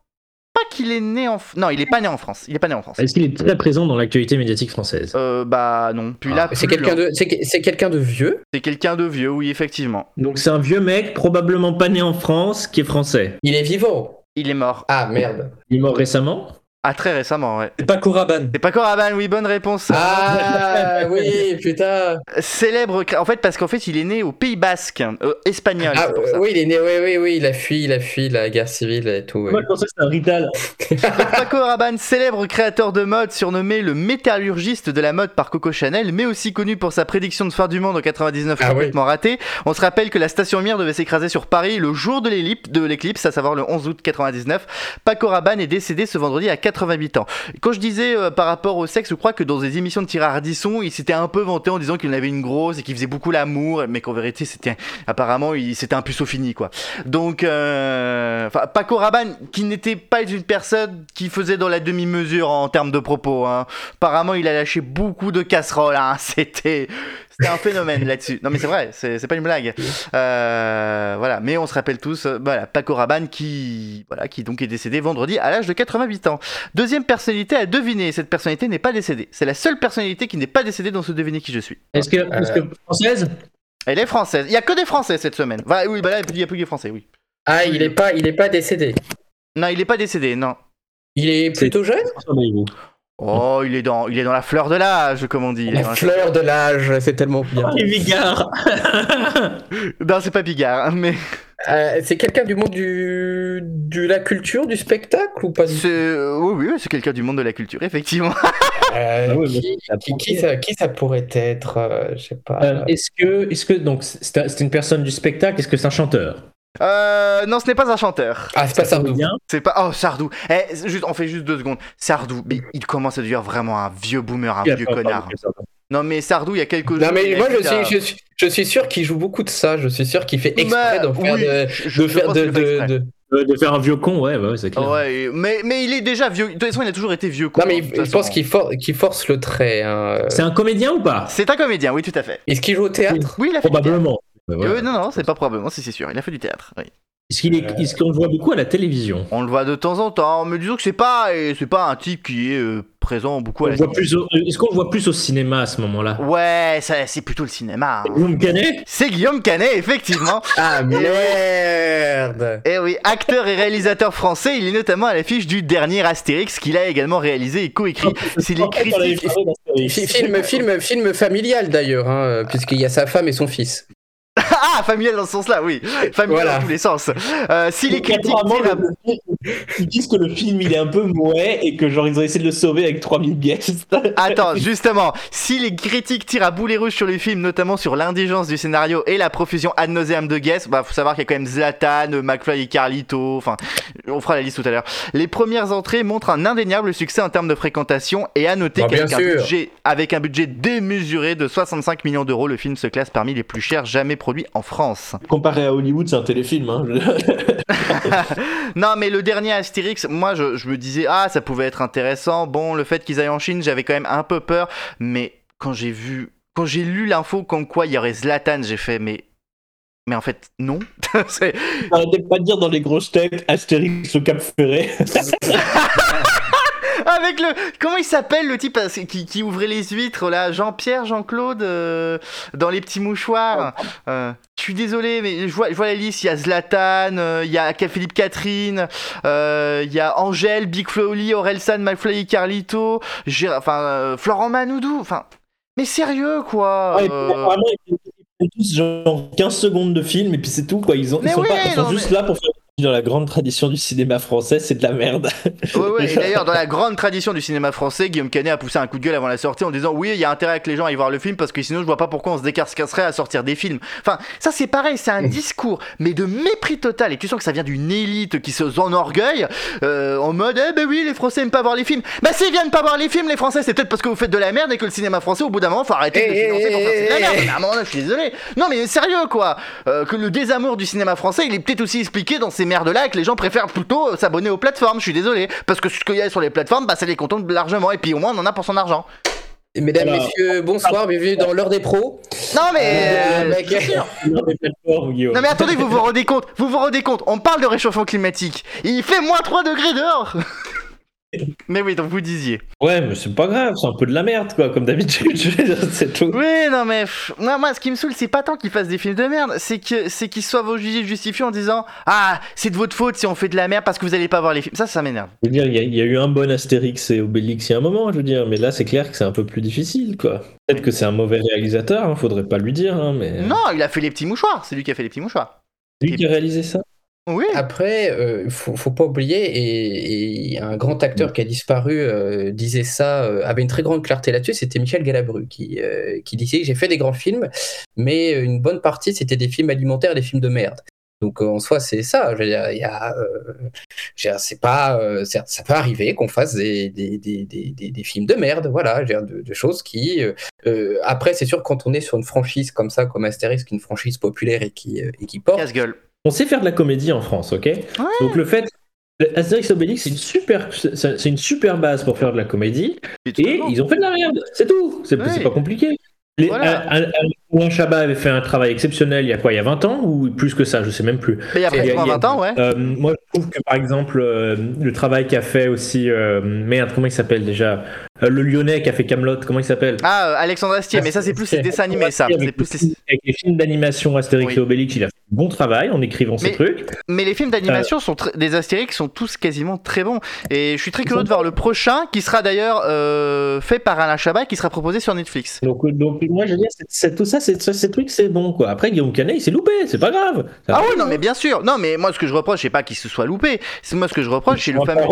pas qu'il est né en. Non, il est pas né en France. Il est pas né en France. Est-ce qu'il est très présent dans l'actualité médiatique française? Euh, bah non. Puis là, C'est quelqu'un de, c'est, c'est quelqu'un de vieux? C'est quelqu'un de vieux, oui, effectivement. Donc, c'est un vieux mec, probablement pas né en France, qui est français. Il est vivant? Il est mort. Ah merde. Il est mort récemment? Ah, très récemment, ouais. C'est pas Koraban. C'est pas Coraban, oui, bonne réponse. Ah oui, putain. Célèbre, en fait, parce qu'en fait, il est né au Pays Basque, euh, espagnol. Ah c'est pour ça. oui, il est né. Oui, oui, oui, il a fui, il a fui la guerre civile et tout. oui. Moi, je pensais que c'était un Rital. Paco Rabanne, célèbre créateur de mode, surnommé le métallurgiste de la mode par Coco Chanel, mais aussi connu pour sa prédiction de fin du monde en 99 Ah complètement ratée. On se rappelle que la station Mir devait s'écraser sur Paris le jour de l'éclipse, à savoir le 11 août 99. Paco Rabanne est décédé ce vendredi à 88 ans. Quand je disais euh, par rapport au sexe, je crois que dans des émissions de Thierry Ardisson, il s'était un peu vanté en disant qu'il en avait une grosse et qu'il faisait beaucoup l'amour, mais qu'en vérité, c'était apparemment, il- c'était un puceau fini, quoi. Donc, euh, Paco Rabanne, qui n'était pas une personne qui faisait dans la demi-mesure en termes de propos. hein. Apparemment, il a lâché beaucoup de casseroles. hein. C'était, c'était un phénomène là-dessus. Non, mais c'est vrai, c'est, pas une blague. Euh, voilà, mais on se rappelle tous, euh, voilà, Paco Rabanne qui, voilà, qui donc est décédé vendredi à l'âge de 88 ans. Deuxième personnalité à deviner. Cette personnalité n'est pas décédée. C'est la seule personnalité qui n'est pas décédée dans ce deviner qui je suis. Est-ce que, est-ce que française? Elle est française. Il y a que des Français cette semaine. Bah, oui, bah là, il y a plus que des Français, oui. Ah, il est pas, il est pas décédé. Non, il est pas décédé, non. Il est plutôt jeune? Oh, il est dans, il est dans la fleur de l'âge, comme on dit. La dans la- fleur de l'âge, c'est tellement bien. Les Vigards Non, c'est pas Bigard, mais Euh, c'est quelqu'un du monde du, de la culture, du spectacle ou pas du euh, oui, oui, c'est quelqu'un du monde de la culture, effectivement. Euh, Ah qui, qui- ça, qui ça pourrait être euh, Je sais pas. Euh, Est-ce que, est-ce que donc c'est une personne du spectacle Est-ce que c'est un chanteur? Euh, non, ce n'est pas un chanteur. ah, c'est pas Sardou. C'est pas. Oh, Sardou. Eh, juste, on fait juste deux secondes. Sardou, mais il commence à devenir vraiment un vieux boomer, un Il vieux connard. Non, mais Sardou, il y a quelques jours. Non mais moi je suis, je suis, je suis sûr qu'il joue beaucoup de ça. Je suis sûr qu'il fait exprès Bah, d'en faire oui, de, je- je de faire de, qu'il le fait de- exprès. de- Euh, De faire un vieux con, ouais, ouais, c'est clair. Ouais, mais, mais il est déjà vieux. De toute façon, il a toujours été vieux. con, Non mais je pense qu'il for- qu'il force le trait. hein. C'est un comédien ou pas? C'est un comédien, oui, tout à fait. Est-ce qu'il joue au théâtre? Oui, il a fait. Probablement. Voilà. Euh, non, non, c'est pas probablement, si c'est sûr. Il a fait du théâtre. Oui. Est-ce qu'il est, est-ce qu'on le voit beaucoup à la télévision? On le voit de temps en temps, mais disons que c'est pas, c'est pas un type qui est euh, présent beaucoup On à le la voit plus au- Est-ce qu'on le voit plus au cinéma à ce moment-là? Ouais, c'est plutôt le cinéma. hein. Vous me connaissez C'est Guillaume Canet, effectivement. Ah merde Et oui, acteur et réalisateur français, il est notamment à l'affiche du dernier Astérix qu'il a également réalisé et coécrit. C'est les critiques. Fi- Film, film, film familial d'ailleurs, hein, puisqu'il y a sa femme et son fils. Ah, familial dans ce sens-là, oui. Familial Voilà. dans tous les sens. Euh, si les critiques tirent à- Ils disent que le film il est un peu mouais et que genre ils ont essayé de le sauver avec 3000 guests. Attends, justement, si les critiques tirent à boulet rouge sur le film, notamment sur l'indigence du scénario et la profusion ad nauseam de guests, bah faut savoir qu'il y a quand même Zlatan, McFly et Carlito, enfin, on fera la liste tout à l'heure. Les premières entrées montrent un indéniable succès en termes de fréquentation et à noter Bah, qu'avec un, sûr. budget, avec un budget démesuré de 65 millions d'euros, le film se classe parmi les plus chers jamais produits en France. Comparé à Hollywood, c'est un téléfilm. Hein. Non, mais le dernier Astérix, moi je, je me disais, ah, ça pouvait être intéressant. Bon, le fait qu'ils aillent en Chine, j'avais quand même un peu peur. Mais quand j'ai vu, quand j'ai lu l'info comme quoi il y aurait Zlatan, j'ai fait, mais. Mais en fait, non. C'est- Arrêtez pas de dire dans les grosses têtes Astérix au Cap Ferré. Avec le. Comment il s'appelle le type euh, qui, qui ouvrait les huîtres là Jean-Pierre, Jean-Claude euh, Dans les petits mouchoirs. Euh, suis désolé, mais je vois, je vois la liste. Il y a Zlatan, euh, il y a Philippe Catherine, il y a Angèle, Big Flowly, Orelsan, McFly, Carlito, Gérard- enfin Florent Manoudou. Enfin, mais sérieux quoi. Ouais, vraiment, ils font tous genre 15 secondes de film et puis c'est tout quoi. Ils, ont, sont, oui, pas, ils sont non, juste mais- là pour faire dans la grande tradition du cinéma français, c'est de la merde. Ouais, ouais, et d'ailleurs, dans la grande tradition du cinéma français, Guillaume Canet a poussé un coup de gueule avant la sortie en disant Oui, il y a intérêt que les gens aillent voir le film parce que sinon, je vois pas pourquoi on se décarcasserait à sortir des films. Enfin, ça, c'est pareil, c'est un discours, mais de mépris total. Et tu sens que ça vient d'une élite qui se enorgueille euh, en mode Eh ben oui, les Français aiment pas voir les films. Bah, s'ils viennent pas voir les films, les Français, c'est peut-être parce que vous faites de la merde et que le cinéma français, au bout d'un moment, faut arrêter de financer pour faire de la merde. à un moment, je suis désolé. Non, mais sérieux, quoi. Euh, que le désamour du cinéma français, il est peut-être aussi expliqué dans ces merdes-là que les gens préfèrent plutôt s'abonner aux plateformes. Je suis désolé. Parce que ce qu'il y a sur les plateformes, bah, ça les contente largement. Et puis au moins, on en a pour son argent. Mesdames, Alors- messieurs, bonsoir, bienvenue dans l'heure des pros. Non, mais. Euh, euh, mec. Non mais attendez, vous vous rendez compte, vous vous rendez compte, on parle de réchauffement climatique, il fait moins 3 degrés dehors Mais oui, donc vous disiez. Ouais, mais c'est pas grave, c'est un peu de la merde quoi, comme d'habitude, je veux dire, c'est tout. Oui, non mais pff, moi, ce qui me saoule, c'est pas tant qu'ils fassent des films de merde, c'est que c'est qu'ils soient jugés justifiés en disant ah c'est de votre faute si on fait de la merde parce que vous allez pas voir les films. Ça, ça m'énerve. Je veux dire, il y, a- il y a eu un bon Astérix et Obélix il y a un moment, je veux dire, mais là c'est clair que c'est un peu plus difficile quoi. Peut-être que c'est un mauvais réalisateur, hein, faudrait pas lui dire, hein, mais. Non, il a fait les petits mouchoirs, c'est lui qui a fait les petits mouchoirs. Lui qui a réalisé ça? Oui. Après, euh, faut, faut pas oublier, et, et un grand acteur qui a disparu euh, disait ça, euh, avait une très grande clarté là-dessus, c'était Michel Galabru, qui, euh, qui disait J'ai fait des grands films, mais une bonne partie c'était des films alimentaires et des films de merde. Donc euh, en soi, c'est ça. Je veux dire, il y a, euh, je veux dire, c'est pas, euh, c'est- ça peut arriver qu'on fasse des, des, des, des, des- des films de merde, voilà, je veux dire, de, de choses qui. euh, euh, après, c'est sûr quand on est sur une franchise comme ça, comme Astérix, qui est une franchise populaire et qui, euh, et qui porte. Casse-gueule. On sait faire de la comédie en France, ok Donc le fait. Astérix et Obélix, c'est une super, c'est une super base pour faire de la comédie. Et ils ont fait de la merde, c'est tout. C'est pas compliqué. Les, Voilà. Alain Chabat avait fait un travail exceptionnel il y a quoi Il y a 20 ans ou plus que ça Je sais même plus. Mais il y a pratiquement il y a- 20 ans, ouais. Euh, moi, je trouve que par exemple, euh, le travail qu'a fait aussi. euh, merde, comment il s'appelle déjà Euh, Le Lyonnais qui a fait Camelot, comment il s'appelle? Ah, Alexandre Astier, mais ça c'est plus les dessins animés, ça. Avec, plus les- avec les films d'animation Astérix Oui. et Obélix, il a fait un bon travail en écrivant ces trucs. Mais les films d'animation sont des Astérix sont tous quasiment très bons. Et je suis très curieux de voir le prochain, qui sera d'ailleurs fait par Alain Chabat, qui sera proposé sur Netflix. Donc, donc moi, je veux dire, c'est- tout ça, ces trucs, c'est bon quoi. Après, Guillaume Canet, il s'est loupé, c'est pas grave. Ça Ah oui, non, mais bien sûr. Non, mais moi, ce que je reproche, c'est pas qu'il se soit loupé. C'est moi ce que je reproche, c'est le fameux.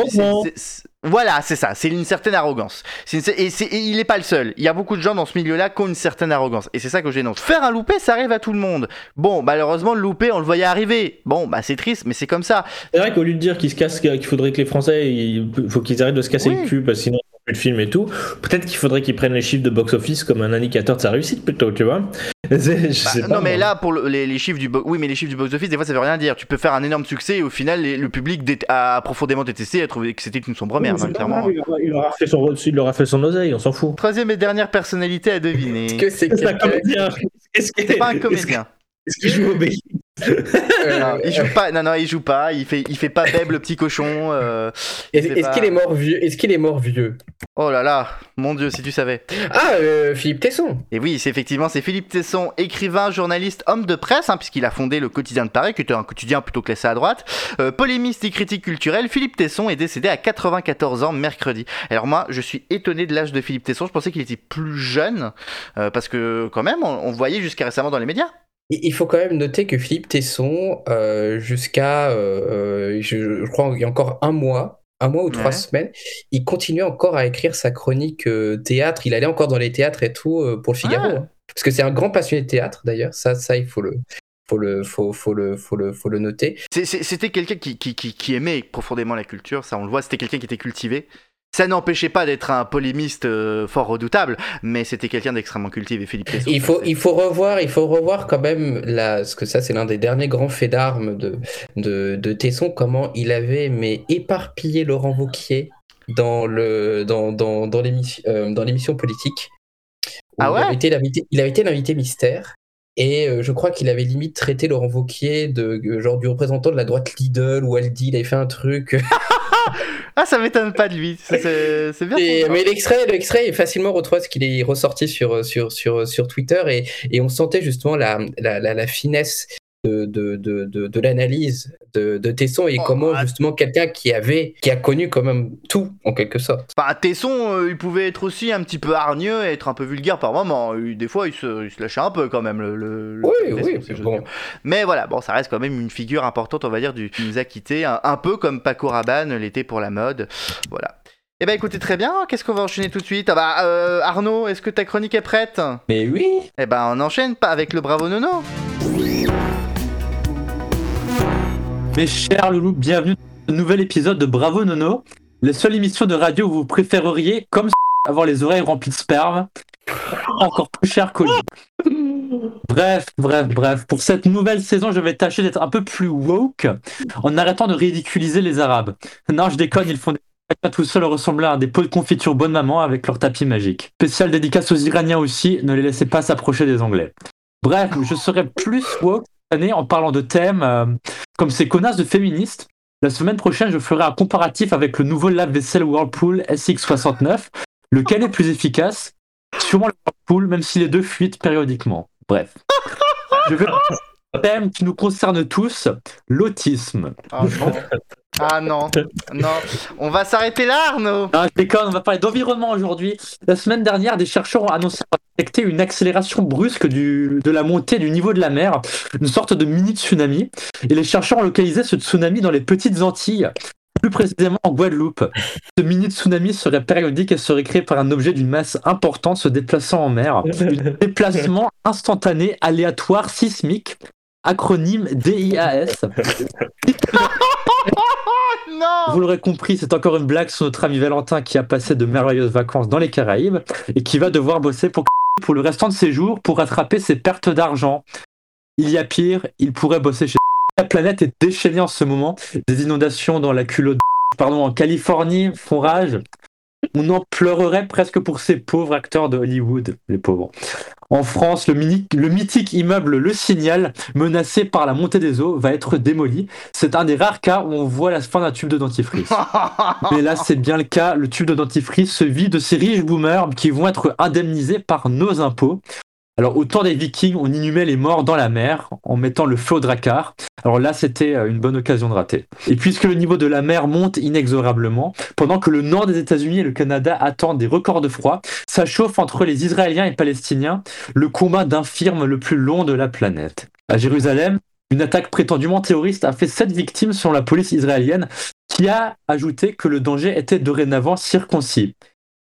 Voilà, c'est ça. C'est une certaine arrogance. Une- Et, il est pas le seul. Il y a beaucoup de gens dans ce milieu-là qui ont une certaine arrogance. Et c'est ça que je dénonce. Faire un loupé, ça arrive à tout le monde. Bon, malheureusement, le loupé, on le voyait arriver. Bon, bah c'est triste, mais c'est comme ça. C'est vrai qu'au lieu de dire qu'il se casse, qu'il faudrait que les Français, il faut qu'ils arrêtent de se casser Oui. le cul parce que sinon plus de films et tout. Peut-être qu'il faudrait qu'ils prennent les chiffres de box-office comme un indicateur de sa réussite plutôt, tu vois. Je Bah, sais non mais moi. là pour le- les, les chiffres du box oui mais les chiffres du box office des fois ça veut rien dire tu peux faire un énorme succès et au final les- le public dé- a profondément détesté et a trouvé que c'était une sombre merde c'est hein, clairement grave, il aura- il aura fait son, il aura fait son oseille, on s'en fout. troisième et dernière personnalité à deviner Est-ce que c'est C'est un quelqu'un comédien. Est-ce que- c'est pas un comédien Est-ce qu'il joue au Non, il joue pas non non il joue pas il fait il fait pas Beb le petit cochon euh, Est-ce pas- qu'il est mort vieux Est-ce qu'il est mort vieux? Oh là là mon dieu si tu savais. Ah, euh, Philippe Tesson. et oui c'est effectivement c'est Philippe Tesson écrivain journaliste homme de presse hein, puisqu'il a fondé le quotidien de Paris qui était un quotidien plutôt classé à droite. Euh, polémiste et critique culturel Philippe Tesson est décédé à 94 ans mercredi. Alors moi je suis étonné de l'âge de Philippe Tesson je pensais qu'il était plus jeune euh, parce que quand même on, voyait jusqu'à récemment dans les médias Il faut quand même noter que Philippe Tesson, euh, jusqu'à, euh, je, je crois, il y a encore un mois, un mois ou trois Ouais. semaines, il continuait encore à écrire sa chronique euh, théâtre. Il allait encore dans les théâtres et tout pour le Figaro. Ah. hein. Parce que c'est un grand passionné de théâtre d'ailleurs. Ça, ça, il faut le, faut le, faut, faut le, faut le, faut le noter. C'était quelqu'un qui, qui, qui, qui aimait profondément la culture, ça on le voit, c'était quelqu'un qui était cultivé. Ça n'empêchait pas d'être un polémiste euh, fort redoutable, mais c'était quelqu'un d'extrêmement cultivé, Philippe. Il faut, il faut revoir, il faut revoir quand même la, parce que ça c'est l'un des derniers grands faits d'armes de, de, de Tesson, comment il avait mais éparpillé Laurent Wauquiez dans le, dans, dans, dans l'émission, euh, dans l'émission politique. Ah il ouais avait été l'invité, il avait été l'invité mystère. Et euh, je crois qu'il avait limite traité Laurent Wauquiez de euh, genre du représentant de la droite Lidl ou Aldi, il avait fait un truc. Ah, ça m'étonne pas de lui. C'est- bien. Et- mais l'extrait, l'extrait est facilement retrouvable parce qu'il est ressorti sur, sur, sur, sur Twitter et, et on sentait justement la, la, la, la finesse de, de, de, de, de l'analyse de, de Tesson et Oh, comment ah. justement quelqu'un qui avait, qui a connu quand même tout en quelque sorte. Enfin, Tesson, euh, il pouvait être aussi un petit peu hargneux, être un peu vulgaire par moment. Il- Des fois, il se, il se lâchait un peu quand même. Le, le- le- Oui, Tesson, oui, j'ose bon. Mais voilà, bon, ça reste quand même une figure importante, on va dire, du, qui nous a quittés, un, un peu comme Paco Rabanne l'était pour la mode. Voilà. Eh ben écoutez, très bien, qu'est-ce qu'on va enchaîner tout de suite? Ah bah, euh, Arnaud, est-ce que ta chronique est prête? Mais oui Eh ben on enchaîne pas avec le Bravo Nono Mes chers loulous, bienvenue dans un nouvel épisode de Bravo Nono, la seule émission de radio où vous préféreriez, comme avoir les oreilles remplies de sperme, encore plus cher qu'au. Bref, bref, bref. Pour cette nouvelle saison, je vais tâcher d'être un peu plus woke en arrêtant de ridiculiser les Arabes. Non, je déconne, ils font des tout seuls ressembler à des pots de confiture bonne maman avec leur tapis magique. Spécial dédicace aux Iraniens aussi, ne les laissez pas s'approcher des Anglais. Bref, je serai plus woke année en parlant de thèmes euh, comme ces connasses de féministes. La semaine prochaine, je ferai un comparatif avec le nouveau lave-vaisselle Whirlpool SX69. Lequel est plus efficace? Sûrement le Whirlpool, même si les deux fuitent périodiquement. Bref. Je vais un thème qui nous concerne tous, l'autisme. Ah. Ah non, non. On va s'arrêter là, Arnaud Non, je déconne, on va parler d'environnement aujourd'hui. La semaine dernière, des chercheurs ont annoncé détecté une accélération brusque du- de la montée du niveau de la mer, une sorte de mini tsunami. Et les chercheurs ont localisé ce tsunami dans les petites Antilles, plus précisément en Guadeloupe. Ce mini tsunami serait périodique et serait créé par un objet d'une masse importante se déplaçant en mer. Un déplacement instantané, aléatoire, sismique. Acronyme DIAS. Vous l'aurez compris, c'est encore une blague sur notre ami Valentin qui a passé de merveilleuses vacances dans les Caraïbes et qui va devoir bosser pour, pour le restant de ses jours pour rattraper ses pertes d'argent. Il y a pire, il pourrait bosser chez la planète est déchaînée en ce moment. Des inondations dans la culotte, pardon, en Californie font rage. On en pleurerait presque pour ces pauvres acteurs de Hollywood, les pauvres. En France, le, mini- le mythique immeuble Le Signal, menacé par la montée des eaux, va être démoli. C'est un des rares cas où on voit la fin d'un tube de dentifrice. Mais là, c'est bien le cas. Le tube de dentifrice se vit de ces riches boomers qui vont être indemnisés par nos impôts. Alors, au temps des Vikings, on inhumait les morts dans la mer en mettant le feu au dracar. Alors là, c'était euh, une bonne occasion de rater. Et puisque le niveau de la mer monte inexorablement, pendant que le nord des États-Unis et le Canada attendent des records de froid, ça chauffe entre les Israéliens et Palestiniens, le combat d'infirmes le plus long de la planète. À Jérusalem, une attaque prétendument terroriste a fait sept victimes selon la police israélienne, qui a ajouté que le danger était dorénavant circoncis.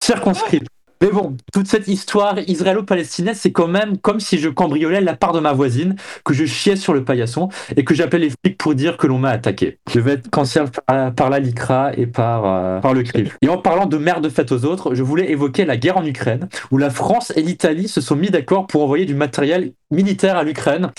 Circonscrit. Mais bon, toute cette histoire israélo-palestinienne, c'est quand même comme si je cambriolais la part de ma voisine, que je chiais sur le paillasson et que j'appelais les flics pour dire que l'on m'a attaqué. Je vais être cancel par, la LICRA et par, euh, le CRIF. Et en parlant de merde faite aux autres, je voulais évoquer la guerre en Ukraine, où la France et l'Italie se sont mis d'accord pour envoyer du matériel militaire à l'Ukraine.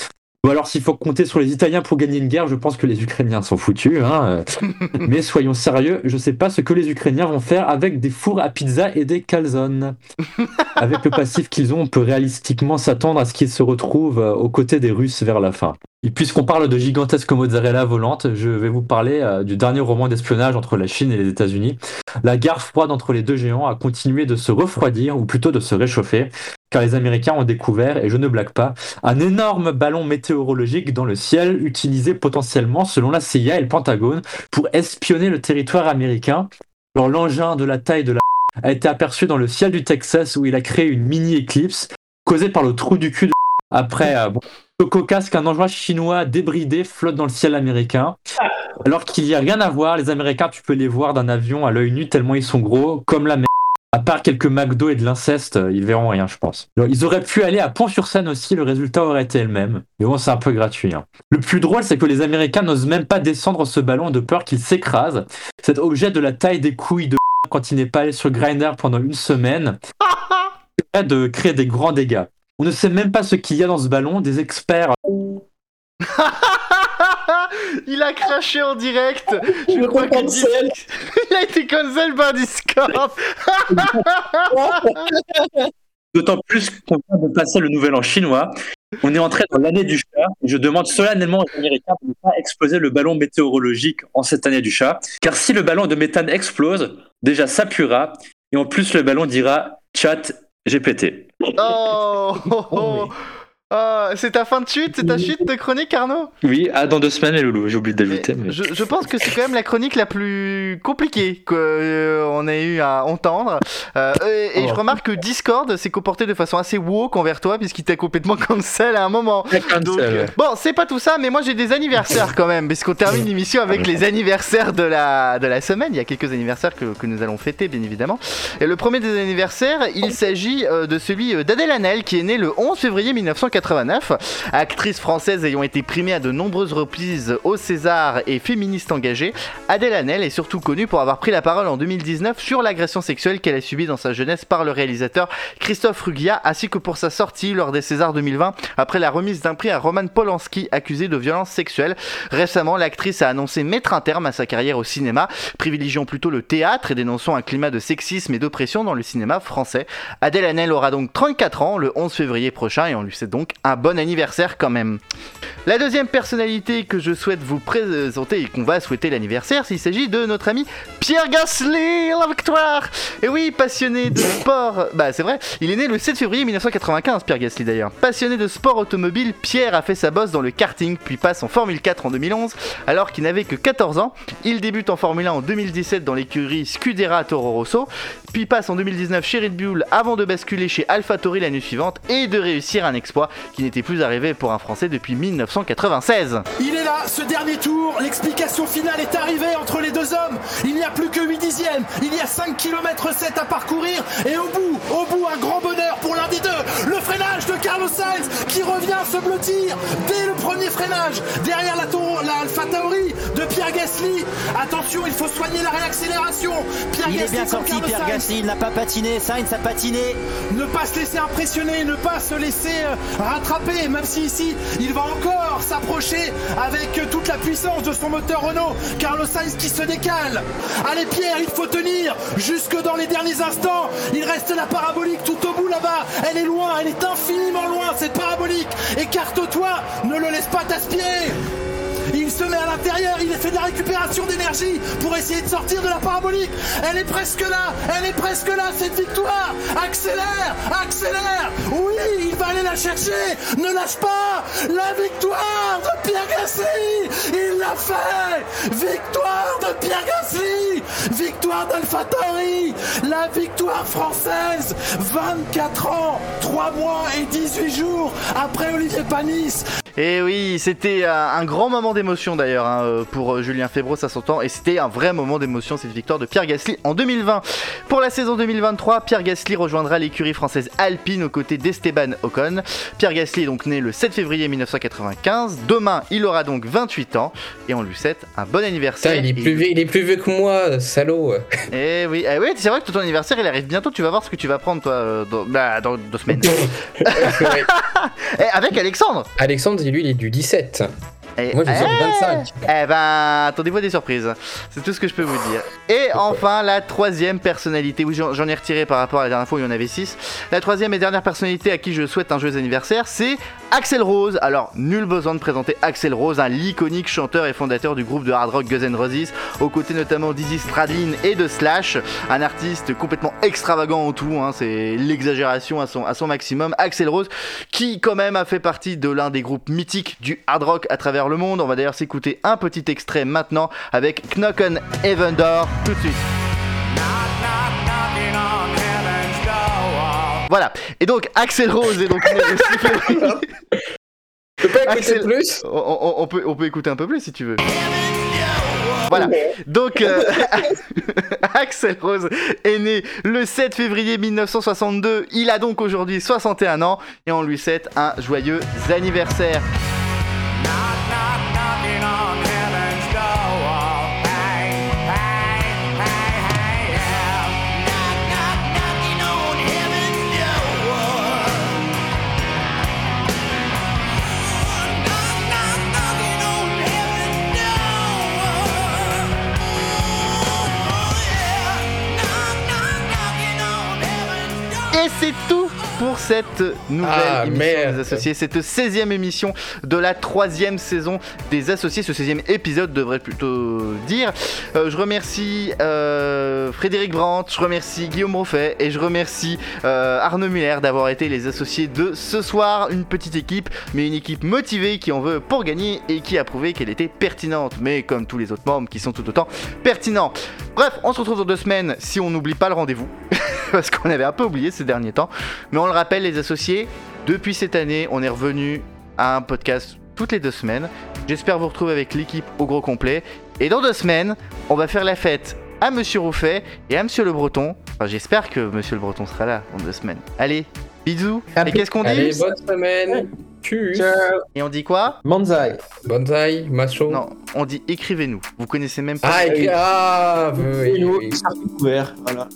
Ou alors s'il faut compter sur les Italiens pour gagner une guerre, je pense que les Ukrainiens sont foutus. Hein. Mais soyons sérieux, je sais pas ce que les Ukrainiens vont faire avec des fours à pizza et des calzones. Avec le passif qu'ils ont, on peut réalistiquement s'attendre à ce qu'ils se retrouvent euh, aux côtés des Russes vers la fin. Et puisqu'on parle de gigantesques mozzarella volantes, je vais vous parler euh, du dernier roman d'espionnage entre la Chine et les États-Unis. La guerre froide entre les deux géants a continué de se refroidir, ou plutôt de se réchauffer, car les Américains ont découvert, et je ne blague pas, un énorme ballon météorologique dans le ciel utilisé potentiellement, selon la CIA et le Pentagone, pour espionner le territoire américain. Alors l'engin de la taille de la a été aperçu dans le ciel du Texas où il a créé une mini-éclipse causée par le trou du cul de après euh, bon, le cocasse qu'un engin chinois débridé flotte dans le ciel américain. Alors qu'il n'y a rien à voir, les Américains, tu peux les voir d'un avion à l'œil nu tellement ils sont gros, comme la mer. À part quelques McDo et de l'inceste, euh, ils verront rien, je pense. Alors, ils auraient pu aller à Pont-sur-Seine aussi, le résultat aurait été le même. Mais bon, c'est un peu gratuit. hein. Le plus drôle, c'est que les Américains n'osent même pas descendre ce ballon de peur qu'il s'écrase. Cet objet de la taille des couilles de quand il n'est pas allé sur Grindr pendant une semaine, de créer des grands dégâts. On ne sait même pas ce qu'il y a dans ce ballon. Des experts Il a craché en direct Je crois que Dis- Il a été cancel par Discord D'autant plus qu'on vient de passer le nouvel an chinois On est entré dans l'année du chat. et Je demande solennellement aux Américains de ne pas exploser le ballon météorologique en cette année du chat. Car si le ballon de méthane explose, déjà ça puera. Et en plus, le ballon dira chat GPT. Oh, oh, oh. Oh, c'est ta fin de chute, c'est ta chute de chronique, Arnaud Oui, ah, dans deux semaines, les loulous, j'ai oublié d'ajouter. Mais je, je pense que c'est quand même la chronique la plus compliquée qu'on ait eu à entendre. Euh, et et je Oh. remarque que Discord s'est comporté de façon assez woke envers toi, puisqu'il t'a complètement cancel à un moment. Donc, euh, bon, c'est pas tout ça, mais moi j'ai des anniversaires quand même, puisqu'on termine l'émission avec les anniversaires de la, de la semaine. Il y a quelques anniversaires que, que nous allons fêter, bien évidemment. Et le premier des anniversaires, il s'agit euh, de celui euh, d'Adèle Hanel, qui est née le 11 février 1989. Actrice française ayant été primée à de nombreuses reprises au César et féministe engagée, Adèle Hanel est surtout connue pour avoir pris la parole en 2019 sur l'agression sexuelle qu'elle a subie dans sa jeunesse par le réalisateur Christophe Rugia, ainsi que pour sa sortie lors des Césars 2020 après la remise d'un prix à Roman Polanski accusé de violence sexuelle. Récemment, l'actrice a annoncé mettre un terme à sa carrière au cinéma, privilégiant plutôt le théâtre et dénonçant un climat de sexisme et d'oppression dans le cinéma français. Adèle Hanel aura donc 34 ans le 11 février prochain et on lui souhaite donc un bon anniversaire quand même. La deuxième personnalité que je souhaite vous présenter et qu'on va souhaiter l'anniversaire, il s'agit de notre ami Pierre Gasly, la victoire Et oui, passionné de sport, bah c'est vrai, il est né le 7 février 1995, Pierre Gasly d'ailleurs. Passionné de sport automobile, Pierre a fait sa bosse dans le karting, puis passe en Formule 4 en 2011, alors qu'il n'avait que 14 ans. Il débute en Formule 1 en 2017 dans l'écurie Scudera Toro Rosso, puis passe en 2019 chez Red Bull avant de basculer chez AlphaTauri l'année suivante et de réussir un exploit qui n'était plus arrivé pour un Français depuis 1996. Il est là, ce dernier tour, l'explication finale est arrivée entre les deux hommes. Il n'y a plus que 8 dixièmes, il y a 5 km 7 à parcourir et au bout, au bout, un grand bonheur pour l'un des deux. Le freinage de Carlos Sainz qui revient se blottir dès le premier freinage derrière la, Toro- la Alpha Tauri de Pierre Gasly. Attention, il faut soigner la réaccélération. Pierre Il est Gasly bien sorti, Pierre Sainz. Gasly, il n'a pas patiné, Sainz a patiné. Ne pas se laisser impressionner, ne pas se laisser euh, rattraper, même si ici il va encore s'approcher avec toute la puissance de son moteur Renault. Carlos Sainz qui se décale. Allez Pierre, il faut tenir jusque dans les derniers instants. Il reste la parabolique tout au bout là-bas. Elle est loin, elle est infiniment loin cette parabolique. Écarte-toi, ne le laisse pas t'aspirer. Il se met à l'intérieur, il fait de la récupération d'énergie pour essayer de sortir de la parabolique. Elle est presque là, elle est presque là, cette victoire. Accélère, accélère. Oui, il va aller la chercher. Ne lâche pas. La victoire de Pierre Gasly. Il l'a fait. Victoire de Pierre Gasly. Victoire d'Alpha Tauri. La victoire française. 24 ans, 3 mois et 18 jours après Olivier Panis. Et oui, c'était un, un grand moment d'émotion d'ailleurs hein, euh, pour euh, Julien Febro, ça s'entend, et c'était un vrai moment d'émotion cette victoire de Pierre Gasly en 2020. Pour la saison 2023, Pierre Gasly rejoindra l'écurie française Alpine aux côtés d'Esteban Ocon. Pierre Gasly est donc né le 7 février 1995. Demain, il aura donc 28 ans et on lui souhaite un bon anniversaire. Putain, il est Et- plus vieux, il est plus vieux que moi, salaud. Eh oui, eh oui, c'est vrai que ton anniversaire il arrive bientôt. Tu vas voir ce que tu vas prendre toi euh, dans, bah, dans deux semaines. Eh, avec Alexandre. Alexandre, lui, il est du 17. Eh, Moi, je eh, 25. Eh ben, attendez-vous à des surprises. C'est tout ce que je peux vous dire. Et enfin, la troisième personnalité. Oui, j'en ai retiré par rapport à la dernière fois où il y en avait six. La troisième et dernière personnalité à qui je souhaite un joyeux anniversaire, c'est Axel Rose. Alors, nul besoin de présenter Axel Rose, un l'iconique chanteur et fondateur du groupe de hard rock Guns N' Roses, aux côtés notamment d'Izzy Stradlin et de Slash. Un artiste complètement extravagant en tout. hein, c'est l'exagération à son, à son maximum. Axel Rose, qui quand même a fait partie de l'un des groupes mythiques du hard rock à travers le monde. On va d'ailleurs s'écouter un petit extrait maintenant avec Knock on Heaven Door tout de suite. Voilà. Et donc Axel Rose est donc né le 6 février. Tu peux pas écouter Axel- plus On, on- on peut, on peut écouter un peu plus si tu veux. Voilà. Donc euh, Axel Rose est né le 7 février 1962. Il a donc aujourd'hui 61 ans et on lui souhaite un joyeux anniversaire. Pour cette nouvelle Ah, émission merde. des associés, cette 16e émission de la troisième saison des associés, ce 16e épisode devrait plutôt dire. Euh, je remercie euh, Frédéric Brandt, je remercie Guillaume Roffet et je remercie euh, Arnaud Muller d'avoir été les associés de ce soir. Une petite équipe, mais une équipe motivée qui en veut pour gagner et qui a prouvé qu'elle était pertinente, mais comme tous les autres membres qui sont tout autant pertinents. Bref, on se retrouve dans deux semaines si on n'oublie pas le rendez-vous, parce qu'on avait un peu oublié ces derniers temps. Mais on le rappelle, les associés, depuis cette année, on est revenu à un podcast toutes les deux semaines. J'espère vous retrouver avec l'équipe au gros complet. Et dans deux semaines, on va faire la fête à Monsieur Rouffet et à Monsieur Le Breton. Enfin, j'espère que Monsieur Le Breton sera là dans deux semaines. Allez, bisous. Et qu'est-ce qu'on dit Allez, bonne semaine. Tchuss. Et on dit quoi Manzai. Bonsaï, macho. Non, on dit écrivez-nous. Vous connaissez même pas. Ah, écrit- ah, oui, oui, voilà.